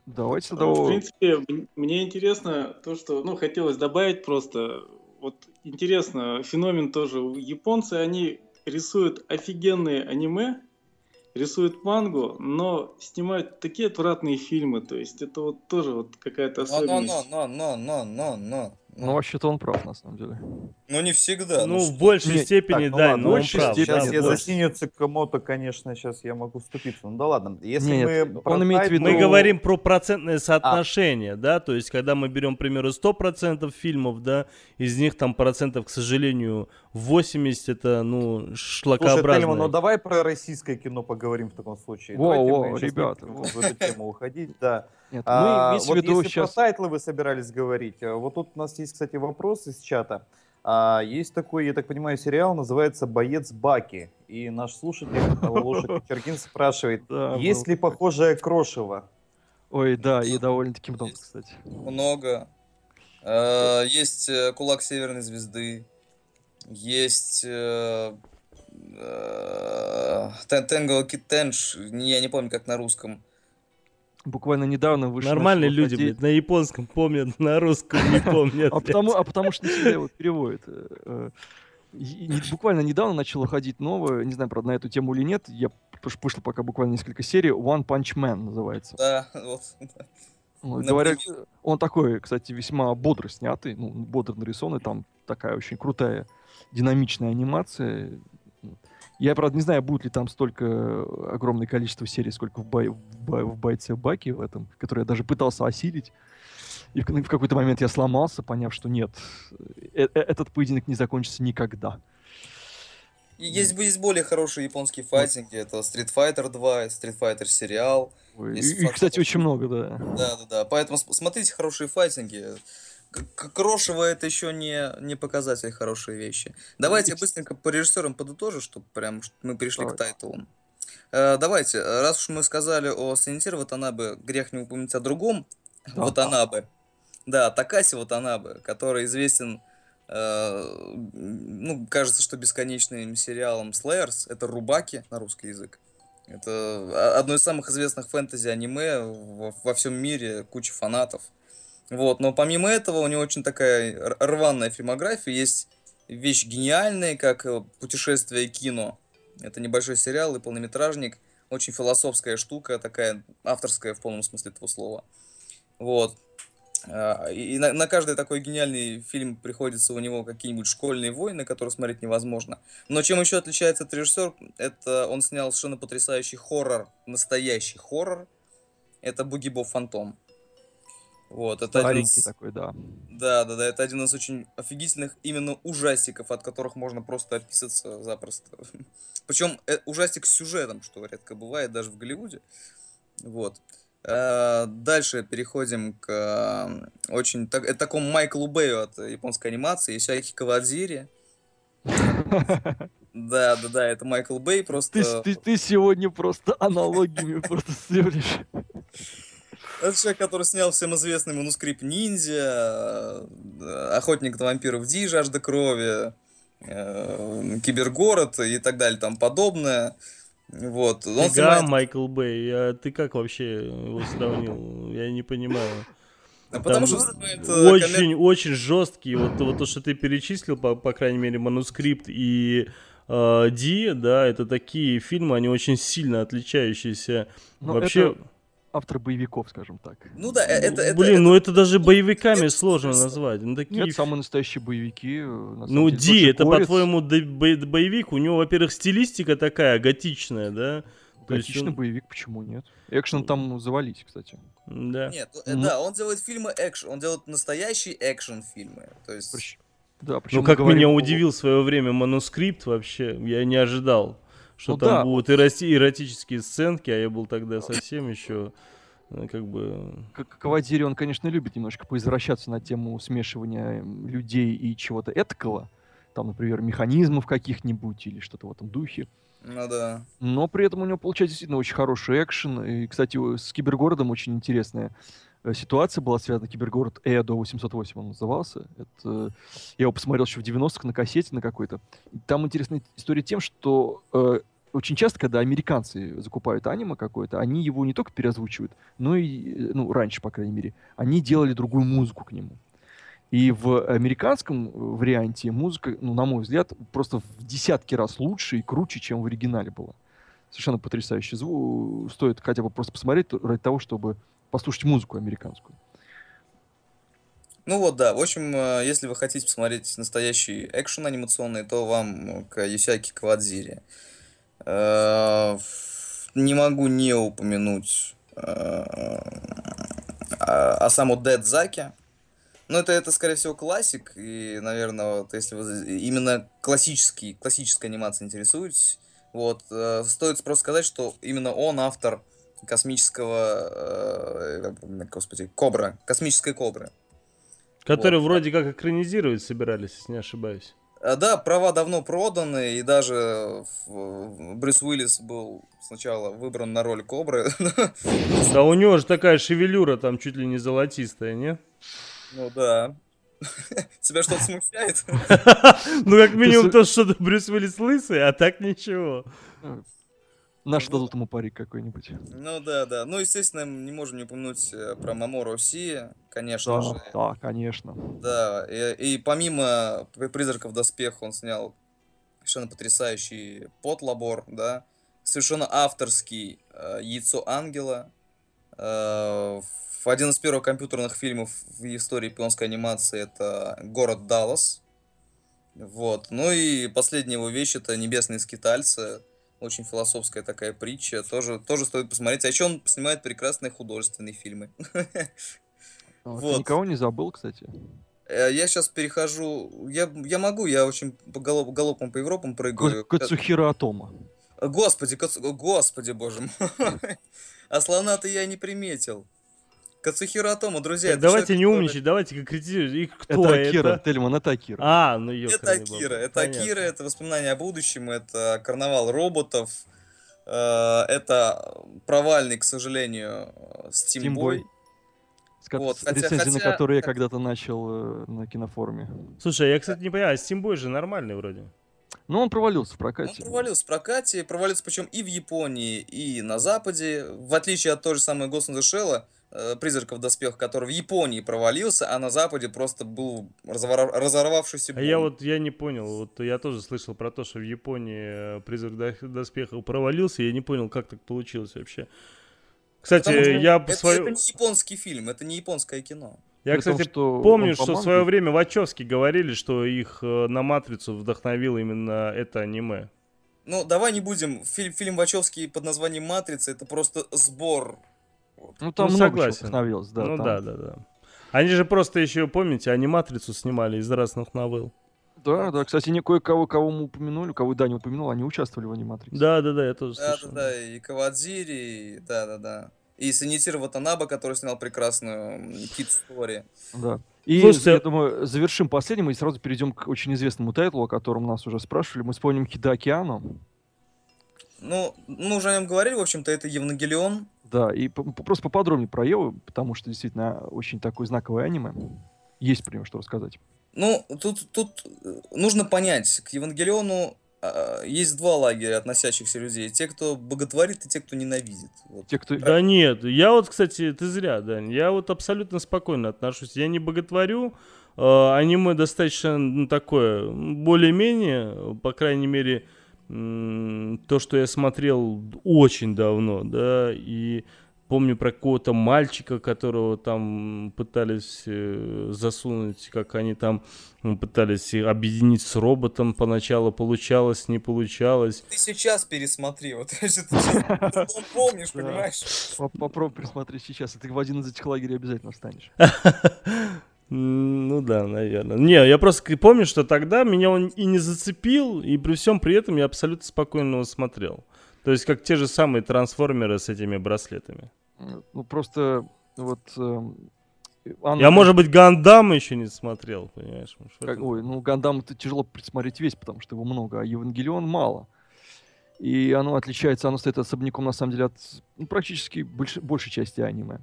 давайте тогда... В принципе, мне интересно то, что, ну, хотелось добавить просто. Вот интересно, феномен тоже. Японцы, они рисуют офигенные аниме, рисуют мангу, но снимают такие отвратные фильмы. То есть это вот тоже вот какая-то особенность. Но, но, но, но, но, но, но. Ну, вообще-то он прав, на самом деле. Ну, не всегда. Ну, ну в большей Нет, степени, так, ну, да, ладно, но он прав. Сейчас да, я за Синъю Цукамото, конечно, сейчас я могу вступиться. Ну да ладно. Если Нет, мы он имеет в виду... Мы говорим про процентное соотношение, а. да, то есть когда мы берем, к примеру, 100% фильмов, да, из них там процентов, к сожалению, 80 это, ну, шлакообразное. Слушай, Тельма, ну давай про российское кино поговорим в таком случае. Во, Давайте во, мы ребята. В эту тему уходить, да. Нет, а, мы вот если сейчас... про тайтлы вы собирались говорить, э, вот тут у нас есть, кстати, вопрос из чата. А, есть такой, я так понимаю, сериал, называется «Боец Баки». И наш слушатель Лоша Кочергин спрашивает, есть ли похожее Крошево? Ой, да, и довольно-таки много, кстати. Много. А, есть э, «Кулак Северной Звезды», есть э, Тенгл Китенш, я не помню, как на русском буквально недавно вышел. Нормальные люди, ходить... блядь, на японском помнят, на русском не помнят. А потому, а потому что не всегда его переводят. Э, э, буквально недавно начало ходить новое, не знаю, правда, на эту тему или нет, я вышло пока буквально несколько серий, One Punch Man называется. Да, вот. Вот, говорят, он такой, кстати, весьма бодро снятый, ну, бодро нарисованный, там такая очень крутая динамичная анимация. Я, правда, не знаю, будет ли там столько э, огромное количество серий, сколько в, бай, в, бай, в бойце Баки в этом, который я даже пытался осилить. И в, в какой-то момент я сломался, поняв, что нет, э -э этот поединок не закончится никогда. Есть, есть более хорошие японские файтинги. Это Street Fighter 2, Street Fighter сериал. Ой, и, и, кстати, очень много, да. Да, да, да. Поэтому смотрите хорошие файтинги. Крошево это еще не, не показатель хорошей вещи. Давайте быстренько по режиссерам подытожу, чтобы прям мы перешли Давай. к тайтлам. Э, давайте, раз уж мы сказали о санитаре Ватанабе, грех не упомянуть о другом да, Ватанабе. Да, Такаси Ватанабе, который известен, э, ну, кажется, что бесконечным сериалом Slayers. Это Рубаки на русский язык. Это одно из самых известных фэнтези-аниме во, во всем мире, куча фанатов. Вот, но помимо этого у него очень такая рваная фильмография, есть вещь гениальная, как э, «Путешествие кино». Это небольшой сериал и полнометражник, очень философская штука, такая авторская в полном смысле этого слова. Вот. А, и на, на каждый такой гениальный фильм приходится у него какие-нибудь школьные войны, которые смотреть невозможно. Но чем еще отличается этот режиссер, это он снял совершенно потрясающий хоррор, настоящий хоррор. Это «Буги Боб Фантом». Вот, это один из... такой, да. Да, да, да, это один из очень офигительных именно ужастиков, от которых можно просто описаться запросто. Причем э, ужастик с сюжетом, что редко бывает даже в Голливуде. Вот. А, дальше переходим к а, очень так, э, такому Майклу Бэю от японской анимации, Исяхи Кавадзири. Да, да, да, это Майкл Бэй просто... Ты, ты, ты сегодня просто аналогиями просто сыплешь. Это человек, который снял всем известный манускрипт «Ниндзя», э, «Охотник на вампиров Ди», «Жажда крови», э, «Кибергород» и так далее, там подобное. Вот. Он Фига, снимает... Майкл Бэй, а ты как вообще его сравнил? Я не понимаю. А потому что снимает, э, очень, коммент... очень жесткий. Вот, вот то, что ты перечислил, по, по крайней мере, манускрипт и э, Ди, да, это такие фильмы, они очень сильно отличающиеся. Но ну, Вообще. Это автор боевиков, скажем так. Ну да, э, это... это Блин, это, ну это даже боевиками это, сложно это, назвать. Ну, такие... Нет, самые настоящие боевики. Э, ну, деле, Ди, это, по-твоему, боевик? У него, во-первых, стилистика такая готичная, да? Готичный он... боевик, почему нет? Экшен там завались, кстати. Да. Нет, ну... да, он делает фильмы экшен, он делает настоящие экшен-фильмы. То есть... Да, ну, как меня удивил в свое время манускрипт вообще, я не ожидал что ну, там да. будут эроти- эротические сценки, а я был тогда совсем еще э, как бы... Как Кавадири, он, конечно, любит немножко поизвращаться на тему смешивания людей и чего-то этакого. Там, например, механизмов каких-нибудь или что-то в этом духе. Ну да. Но при этом у него получается действительно очень хороший экшен. И, кстати, с Кибергородом очень интересная ситуация была связана, кибергород Эдо 808 он назывался. Это, я его посмотрел еще в 90-х на кассете на какой-то. Там интересная история тем, что э, очень часто, когда американцы закупают аниме какое-то, они его не только переозвучивают, но и, э, ну, раньше, по крайней мере, они делали другую музыку к нему. И в американском варианте музыка, ну, на мой взгляд, просто в десятки раз лучше и круче, чем в оригинале была. Совершенно потрясающий звук. Стоит хотя бы просто посмотреть ради того, чтобы послушать музыку американскую. Ну вот, да. В общем, э, если вы хотите посмотреть настоящий экшен анимационный, то вам к Юсяки Кавадзире. Э, не могу не упомянуть э, о саму Дед Заке. Ну, это, это, скорее всего, классик, и, наверное, вот, если вы именно классический, классической анимацией интересуетесь, вот, э, стоит просто сказать, что именно он автор космического, э, господи, Кобра, космической Кобры. Который вот. вроде как экранизировать собирались, если не ошибаюсь. А, да, права давно проданы, и даже Брюс Уиллис был сначала выбран на роль Кобры. Да у него же такая шевелюра там чуть ли не золотистая, не? Ну да. Тебя что-то смущает? Ну, как минимум, то, что Брюс Уиллис лысый, а так ничего. Наш дадут ему парик какой-нибудь. Ну да, да. Ну, естественно, не можем не упомянуть э, про Мамору Си, конечно да, же. Да, конечно. Да, и, и помимо «Призраков доспех» он снял совершенно потрясающий «Потлабор», да, совершенно авторский э, «Яйцо ангела», э, один из первых компьютерных фильмов в истории японской анимации это «Город Даллас». Вот. Ну и последняя его вещь это «Небесные скитальцы», очень философская такая притча, тоже, тоже стоит посмотреть. А еще он снимает прекрасные художественные фильмы. А, вот. никого не забыл, кстати. Э, я сейчас перехожу, я, я могу, я очень по галоп, галопом по Европам прыгаю. Кацухира Атома. Господи, Кацу... господи, боже мой. А слона-то я не приметил. Кацухира Атома, друзья. Так, давайте не умничать, давайте конкретизировать. И кто это? Это Акира, Тельман, это Акира. А, ну ее. Это Акира, это Понятно. Акира, это воспоминания о будущем, это карнавал роботов, э, это провальный, к сожалению, Steam Boy. Вот, хотя, рецензии хотя... на которые я когда-то начал э, на кинофоруме. Слушай, я, кстати, не понимаю, а Steam Boy же нормальный вроде. Ну, он провалился в прокате. Он провалился в прокате, провалился причем и в Японии, и на Западе. В отличие от той же самой Ghost in the Shell, Э, призраков доспех, который в Японии провалился, а на Западе просто был разорвавшийся бум. А я вот я не понял, вот я тоже слышал про то, что в Японии э, призрак доспехов провалился, я не понял, как так получилось вообще. Кстати, я это, свою... это не японский фильм, это не японское кино. Я, При кстати, том, что помню, что в свое время Вачовски говорили, что их э, на Матрицу вдохновило именно это аниме. Ну, давай не будем. Фильм, фильм Вачовски под названием «Матрица» — это просто сбор ну, там ну, много согласен. становилось, да. Ну, там. да, да, да. Они же просто еще, помните, они «Матрицу» снимали из разных новелл. Да, да, кстати, не кое-кого, кого мы упомянули, кого Даня упомянул, они участвовали в аниматрице. Да, да, да, я тоже да, слышал. Да, да, и Кавадзири, да, да, да. И Санитир Ватанаба, который снял прекрасную Кит Story. Да. И, Слушайте, я думаю, завершим последним и сразу перейдем к очень известному тайтлу, о котором нас уже спрашивали. Мы вспомним Хида Океану. Ну, мы уже о нем говорили, в общем-то, это Евангелион. Да, и просто поподробнее про Еву, потому что действительно очень такое знаковое аниме. Есть про него что рассказать. Ну, тут, тут э, нужно понять, к Евангелиону э, есть два лагеря относящихся людей. Те, кто боготворит, и те, кто ненавидит. Вот. Те, кто... Да нет, я вот, кстати, ты зря, Дань, я вот абсолютно спокойно отношусь. Я не боготворю, э, аниме достаточно ну, такое, более-менее, по крайней мере, то, что я смотрел очень давно, да, и помню про какого-то мальчика, которого там пытались э, засунуть, как они там пытались объединить с роботом поначалу, получалось, не получалось. Ты сейчас пересмотри, вот ты помнишь, понимаешь? Попробуй пересмотреть сейчас, и ты в один из этих лагерей обязательно встанешь. Ну да, наверное. Не, я просто помню, что тогда меня он и не зацепил, и при всем при этом я абсолютно спокойно его смотрел. То есть как те же самые трансформеры с этими браслетами. Ну просто вот... Э. Я, может быть, Гандам еще не смотрел, понимаешь? Как, ой, ну Гандам это тяжело присмотреть весь, потому что его много, а Евангелион мало. И оно отличается, оно стоит особняком, на самом деле, от ну, практически больш, большей части аниме.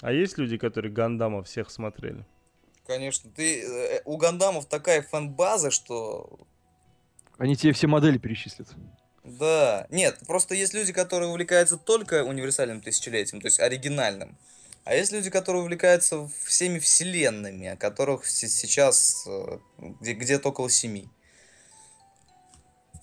А есть люди, которые Гандама всех смотрели? Конечно. Ты, э, у Гандамов такая фан-база, что... Они тебе все модели перечислят. Да. Нет, просто есть люди, которые увлекаются только универсальным тысячелетием, то есть оригинальным. А есть люди, которые увлекаются всеми вселенными, о которых сейчас э, где- где-то около семи.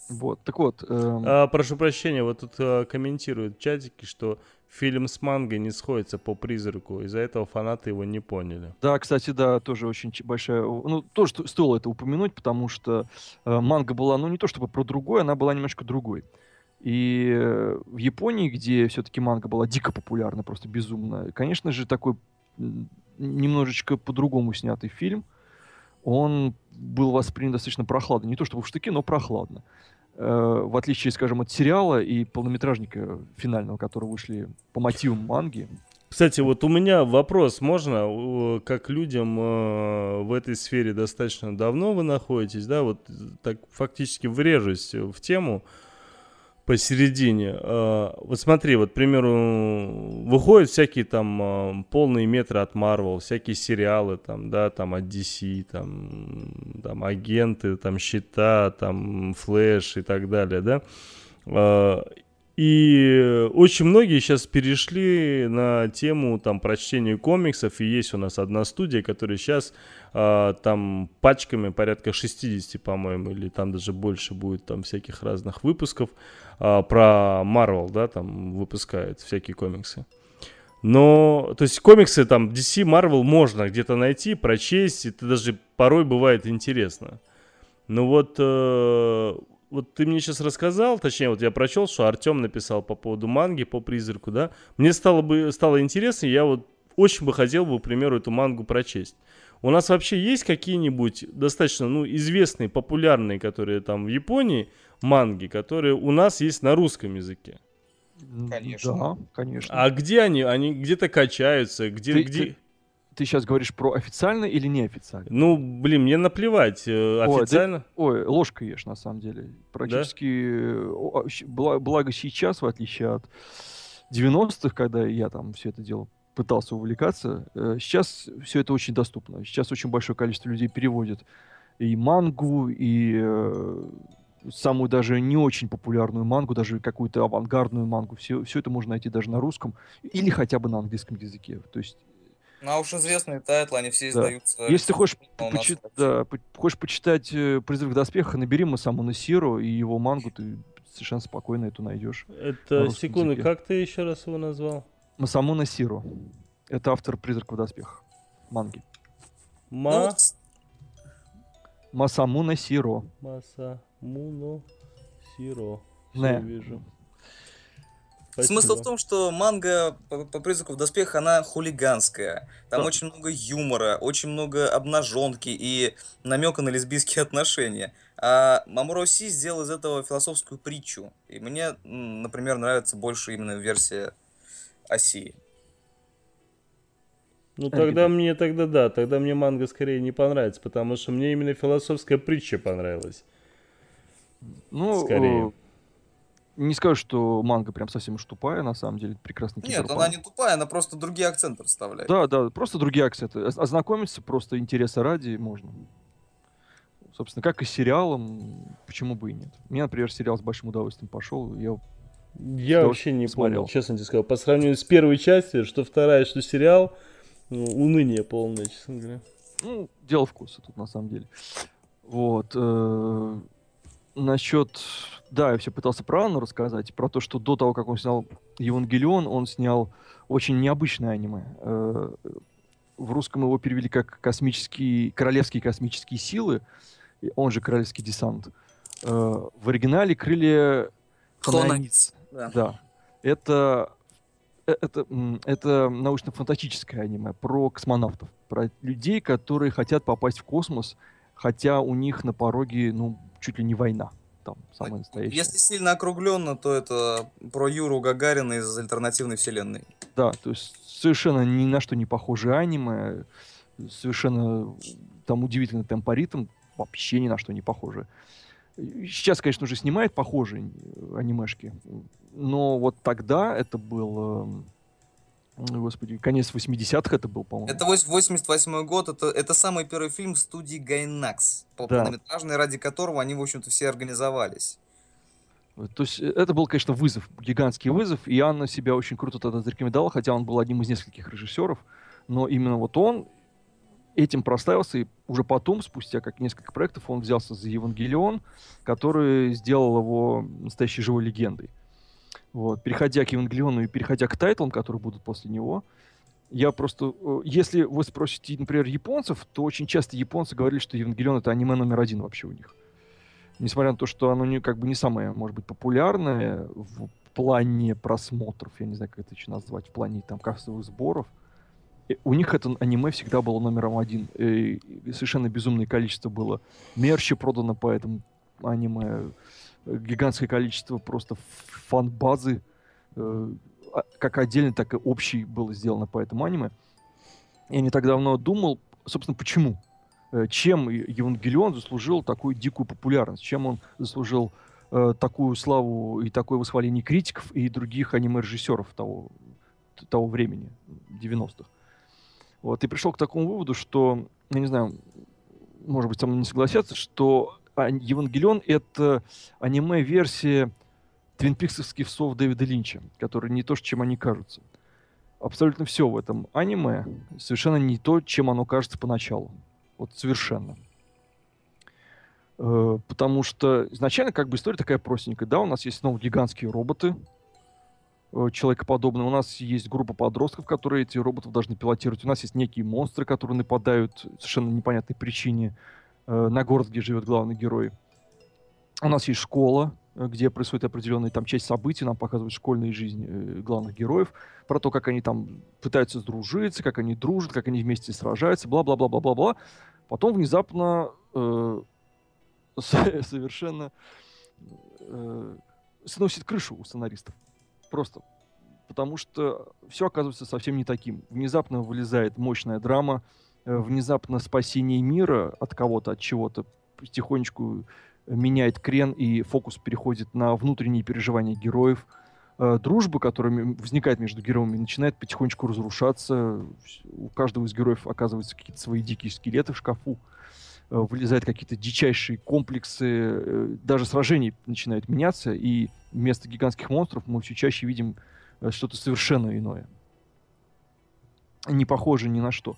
Вот, так вот. Эм... А, прошу прощения, вот тут а, комментируют в чатике, что фильм с мангой не сходится по призраку. Из-за этого фанаты его не поняли. Да, кстати, да, тоже очень большая... Ну, тоже стоило это упомянуть, потому что э, манга была, ну, не то чтобы про другое, она была немножко другой. И э, в Японии, где все-таки манга была дико популярна, просто безумно, конечно же, такой немножечко по-другому снятый фильм, он был воспринят достаточно прохладно. Не то чтобы в штыки, но прохладно. Э, в отличие, скажем, от сериала и полнометражника финального, которые вышли по мотивам манги. Кстати, вот у меня вопрос, можно, как людям э, в этой сфере достаточно давно вы находитесь, да, вот так фактически врежусь в тему, посередине. А, вот смотри, вот, к примеру, выходят всякие там а, полные метры от Marvel, всякие сериалы там, да, там от DC, там, там агенты, там щита, там флэш и так далее, да. А, и очень многие сейчас перешли на тему там прочтения комиксов, и есть у нас одна студия, которая сейчас э, там пачками порядка 60, по-моему, или там даже больше будет там всяких разных выпусков э, про Marvel, да, там выпускает всякие комиксы. Но, то есть комиксы там DC, Marvel можно где-то найти, прочесть, это даже порой бывает интересно. Но вот э, вот ты мне сейчас рассказал, точнее, вот я прочел, что Артем написал по поводу манги, по призраку, да, мне стало бы стало интересно, я вот очень бы хотел бы, к примеру, эту мангу прочесть. У нас вообще есть какие-нибудь достаточно, ну, известные, популярные, которые там в Японии, манги, которые у нас есть на русском языке? Конечно. Да, конечно. А где они? Они где-то качаются, где... Ты, где... Ты, ты сейчас говоришь про официально или неофициально? Ну, блин, мне наплевать, э, официально. Ой, да, ой ложка ешь, на самом деле. Практически, да? А, благо сейчас, в отличие от 90-х, когда я там все это дело пытался увлекаться, э, сейчас все это очень доступно. Сейчас очень большое количество людей переводит и мангу, и э, самую даже не очень популярную мангу, даже какую-то авангардную мангу. Все, все это можно найти даже на русском или хотя бы на английском языке. То есть ну, а уж известные тайтлы, они все издаются. Да. Если ты хочешь, почи- да, хочешь почитать э, «Призрак доспеха», набери Масамуна Сиро и его мангу, ты совершенно спокойно эту найдешь. Это, секунду, языке. как ты еще раз его назвал? Масамуна Сиро. Это автор «Призрака в доспехах». Манги. Ма... Масамуна Сиро. Масамуно Сиро. Не. вижу. Спасибо. Смысл в том, что манга по, по призраку в доспехах, она хулиганская. Там да. очень много юмора, очень много обнаженки и намека на лесбийские отношения. А Мамуро Си сделал из этого философскую притчу. И мне, например, нравится больше именно версия Оси. Ну тогда мне тогда да, тогда мне манга скорее не понравится, потому что мне именно философская притча понравилась. Ну, скорее не скажу, что манга прям совсем уж тупая, на самом деле, прекрасно Нет, она не тупая, она просто другие акценты расставляет. Да, да, просто другие акценты. Ознакомиться просто интереса ради можно. Собственно, как и с сериалом, почему бы и нет. Мне, например, сериал с большим удовольствием пошел, я я вообще не смотрел. понял, честно тебе сказал. По сравнению с первой частью, что вторая, что сериал, ну, уныние полное, честно говоря. Ну, дело вкуса тут, на самом деле. Вот. Э, насчет да, я все пытался про Анну рассказать, про то, что до того, как он снял Евангелион, он снял очень необычное аниме. Э, в русском его перевели как космические, королевские космические силы, он же королевский десант. Э, в оригинале крылья Хлонониц. Да. да. Это э, это, это научно-фантастическое аниме про космонавтов, про людей, которые хотят попасть в космос, хотя у них на пороге, ну, чуть ли не война там самое настоящее. Если сильно округленно, то это про Юру Гагарина из альтернативной вселенной. Да, то есть совершенно ни на что не похожее аниме, совершенно там удивительный темпоритм, вообще ни на что не похоже. Сейчас, конечно, уже снимает похожие анимешки, но вот тогда это был Господи, конец 80-х это был, по-моему. Это 88 год, это, это самый первый фильм студии Гайнакс, полнометражный, да. ради которого они, в общем-то, все организовались. То есть э, это был, конечно, вызов, гигантский вызов, и Анна себя очень круто тогда зарекомендовал, хотя он был одним из нескольких режиссеров, но именно вот он этим проставился, и уже потом, спустя как несколько проектов, он взялся за Евангелион, который сделал его настоящей живой легендой. Вот, переходя к Евангелиону и переходя к тайтлам, которые будут после него, я просто... Э, если вы спросите, например, японцев, то очень часто японцы говорили, что Евангелион — это аниме номер один вообще у них. Несмотря на то, что оно не, как бы не самое, может быть, популярное в плане просмотров, я не знаю, как это еще назвать, в плане там кассовых сборов, у них это аниме всегда было номером один. И совершенно безумное количество было мерча продано по этому аниме. Гигантское количество просто фан-базы, э, а, как отдельно, так и общий было сделано по этому аниме. Я не так давно думал, собственно, почему? Э, чем Евангелион заслужил такую дикую популярность? Чем он заслужил э, такую славу и такое восхваление критиков и других аниме-режиссеров того, того времени, 90-х? Вот, и пришел к такому выводу, что, я не знаю, может быть, со мной не согласятся, что Евангелион — это аниме-версия твинпиксовских сов Дэвида Линча, которые не то, чем они кажутся. Абсолютно все в этом аниме совершенно не то, чем оно кажется поначалу. Вот совершенно. Э, потому что изначально как бы история такая простенькая. Да, у нас есть снова гигантские роботы, Э, человекоподобные. У нас есть группа подростков, которые эти роботов должны пилотировать. У нас есть некие монстры, которые нападают совершенно непонятной причине э, на город, где живет главный герой. У нас есть школа, э, где происходит определенная там часть событий, нам показывают школьные жизни э, главных героев, про то, как они там пытаются сдружиться, как они дружат, как они вместе сражаются, бла-бла-бла-бла-бла-бла. Потом внезапно э, совершенно э, сносит крышу у сценаристов. Просто. Потому что все оказывается совсем не таким. Внезапно вылезает мощная драма, э, внезапно спасение мира от кого-то, от чего-то потихонечку меняет крен, и фокус переходит на внутренние переживания героев. Э, дружба, которая возникает между героями, начинает потихонечку разрушаться. У каждого из героев оказываются какие-то свои дикие скелеты в шкафу. Э, вылезают какие-то дичайшие комплексы, даже сражения начинают меняться, и вместо гигантских монстров мы все чаще видим э, что-то совершенно иное. Не похоже ни на что.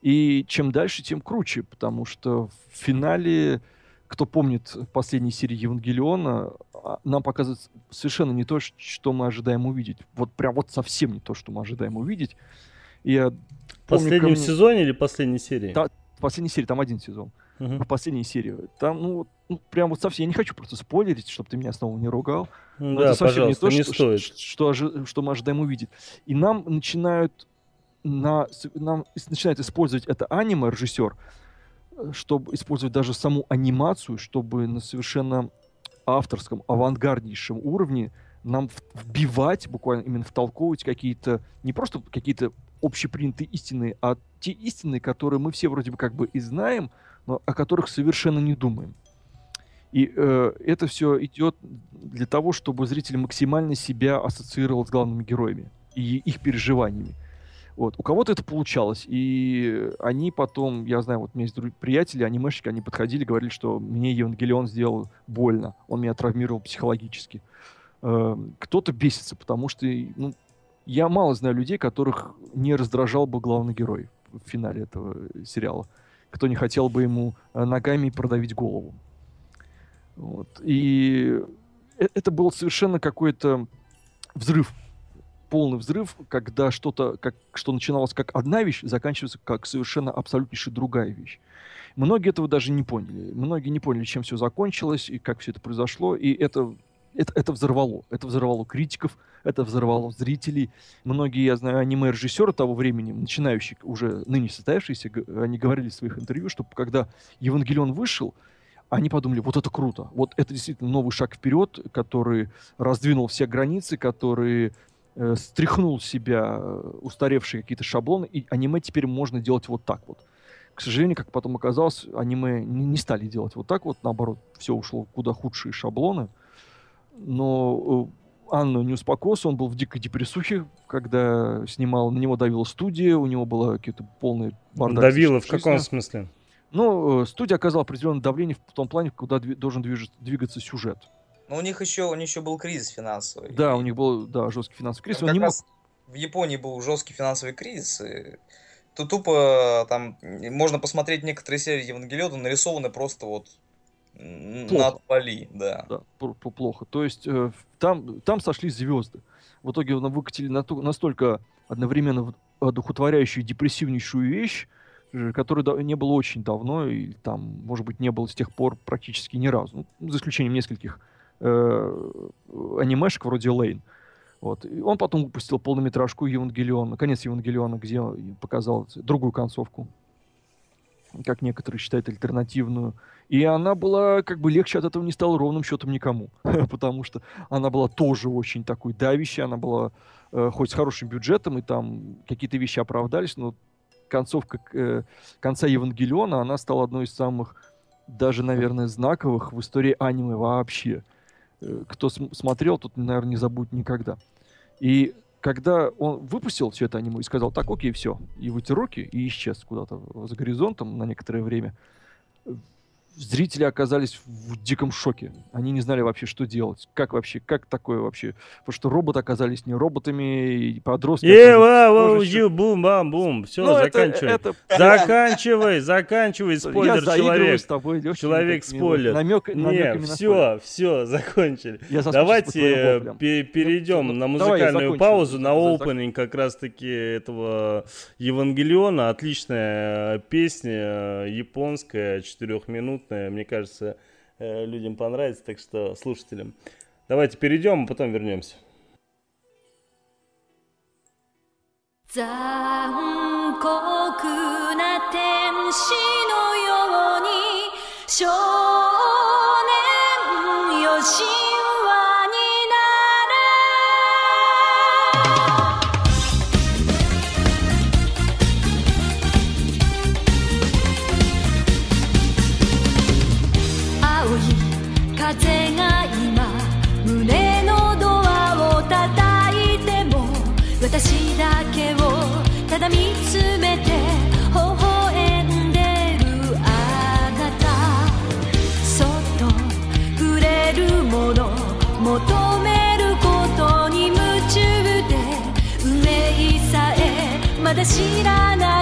И чем дальше, тем круче, потому что в финале, кто помнит последние серии Евангелиона, а, нам показывают совершенно не то, что мы ожидаем увидеть. Вот прям вот совсем не то, что мы ожидаем увидеть. И я в последнем помню, сезоне или последней серии? Да, в последней серии, там один сезон uh-huh. в последней серии. Там, ну, ну, прям вот совсем, я не хочу просто спойлерить, чтобы ты меня снова не ругал. Но да, это совсем не то, не что, стоит. Что, что, что мы ожидаем увидеть. И нам начинают, на, нам начинает использовать это аниме, режиссер, чтобы использовать даже саму анимацию, чтобы на совершенно авторском, авангарднейшем уровне нам вбивать, буквально именно втолковывать какие-то, не просто какие-то общепринятые истины, а те истины, которые мы все вроде бы как бы и знаем, но о которых совершенно не думаем. И э, это все идет для того, чтобы зритель максимально себя ассоциировал с главными героями и их переживаниями. Вот. У кого-то это получалось, и они потом, я знаю, вот у меня есть приятели, анимешники, они подходили, говорили, что мне Евангелион сделал больно, он меня травмировал психологически. Э, кто-то бесится, потому что ну, я мало знаю людей, которых не раздражал бы главный герой в финале этого сериала кто не хотел бы ему э, ногами продавить голову. Вот. И э, это был совершенно какой-то взрыв, полный взрыв, когда что-то, как, что начиналось как одна вещь, заканчивается как совершенно абсолютнейшая другая вещь. Многие этого даже не поняли. Многие не поняли, чем все закончилось и как все это произошло. И это это, это взорвало. Это взорвало критиков, это взорвало зрителей. Многие, я знаю, аниме-режиссеры того времени, начинающие, уже ныне состоявшиеся, они говорили в своих интервью, что когда Евангелион вышел, они подумали, вот это круто, вот это действительно новый шаг вперед, который раздвинул все границы, который э, стряхнул с себя устаревшие какие-то шаблоны, и аниме теперь можно делать вот так вот. К сожалению, как потом оказалось, аниме не, не стали делать вот так вот, наоборот, все ушло куда худшие шаблоны но э, Анну не успокоился, он был в дикой депрессухе, когда снимал, на него давила студия, у него было какие-то полные бардак. Давила в каком смысле? Ну, э, студия оказала определенное давление в том плане, куда должен двигаться сюжет. Но у них еще, у них еще был кризис финансовый. Да, у них был, да, жесткий финансовый кризис. Как раз мог... В Японии был жесткий финансовый кризис, и тут тупо там можно посмотреть некоторые серии Евангелиона, нарисованы просто вот. На отвали, да. да плохо. То есть э, там, там сошли звезды. В итоге выкатили настолько одновременно одухотворяющую депрессивнейшую вещь, которой не было очень давно, и там, может быть, не было с тех пор практически ни разу. Ну, за исключением нескольких э, анимешек вроде Лейн. Вот. И он потом выпустил полнометражку Евангелиона, конец Евангелиона, где показал другую концовку, как некоторые считают альтернативную. И она была, как бы легче от этого не стала ровным счетом никому, потому что она была тоже очень такой давящей, она была э, хоть с хорошим бюджетом, и там какие-то вещи оправдались, но концовка э, конца Евангелиона, она стала одной из самых даже, наверное, знаковых в истории аниме вообще. Э, кто смотрел, тот, наверное, не забудет никогда. И когда он выпустил все это аниме и сказал, так, окей, все, и вытер руки, и исчез куда-то за горизонтом на некоторое время, зрители оказались в диком шоке. Они не знали вообще, что делать. Как вообще, как такое вообще? Потому что роботы оказались не роботами, и подростки... Е, вау, ю, бум, бам, бум. Все, ну, заканчивай. Это, это... Заканчивай, заканчивай, спойлер, Я человек. с тобой, Лёшка, человек, спойлер. Намек, не, все, все, закончили. Я Давайте перейдем ну, на музыкальную паузу, на опенинг как раз-таки этого Евангелиона. Отличная песня, японская, четырех минут минутная, мне кажется, э, людям понравится, так что слушателям. Давайте перейдем, а потом вернемся. 残酷な天使のように少年よし まだ知らない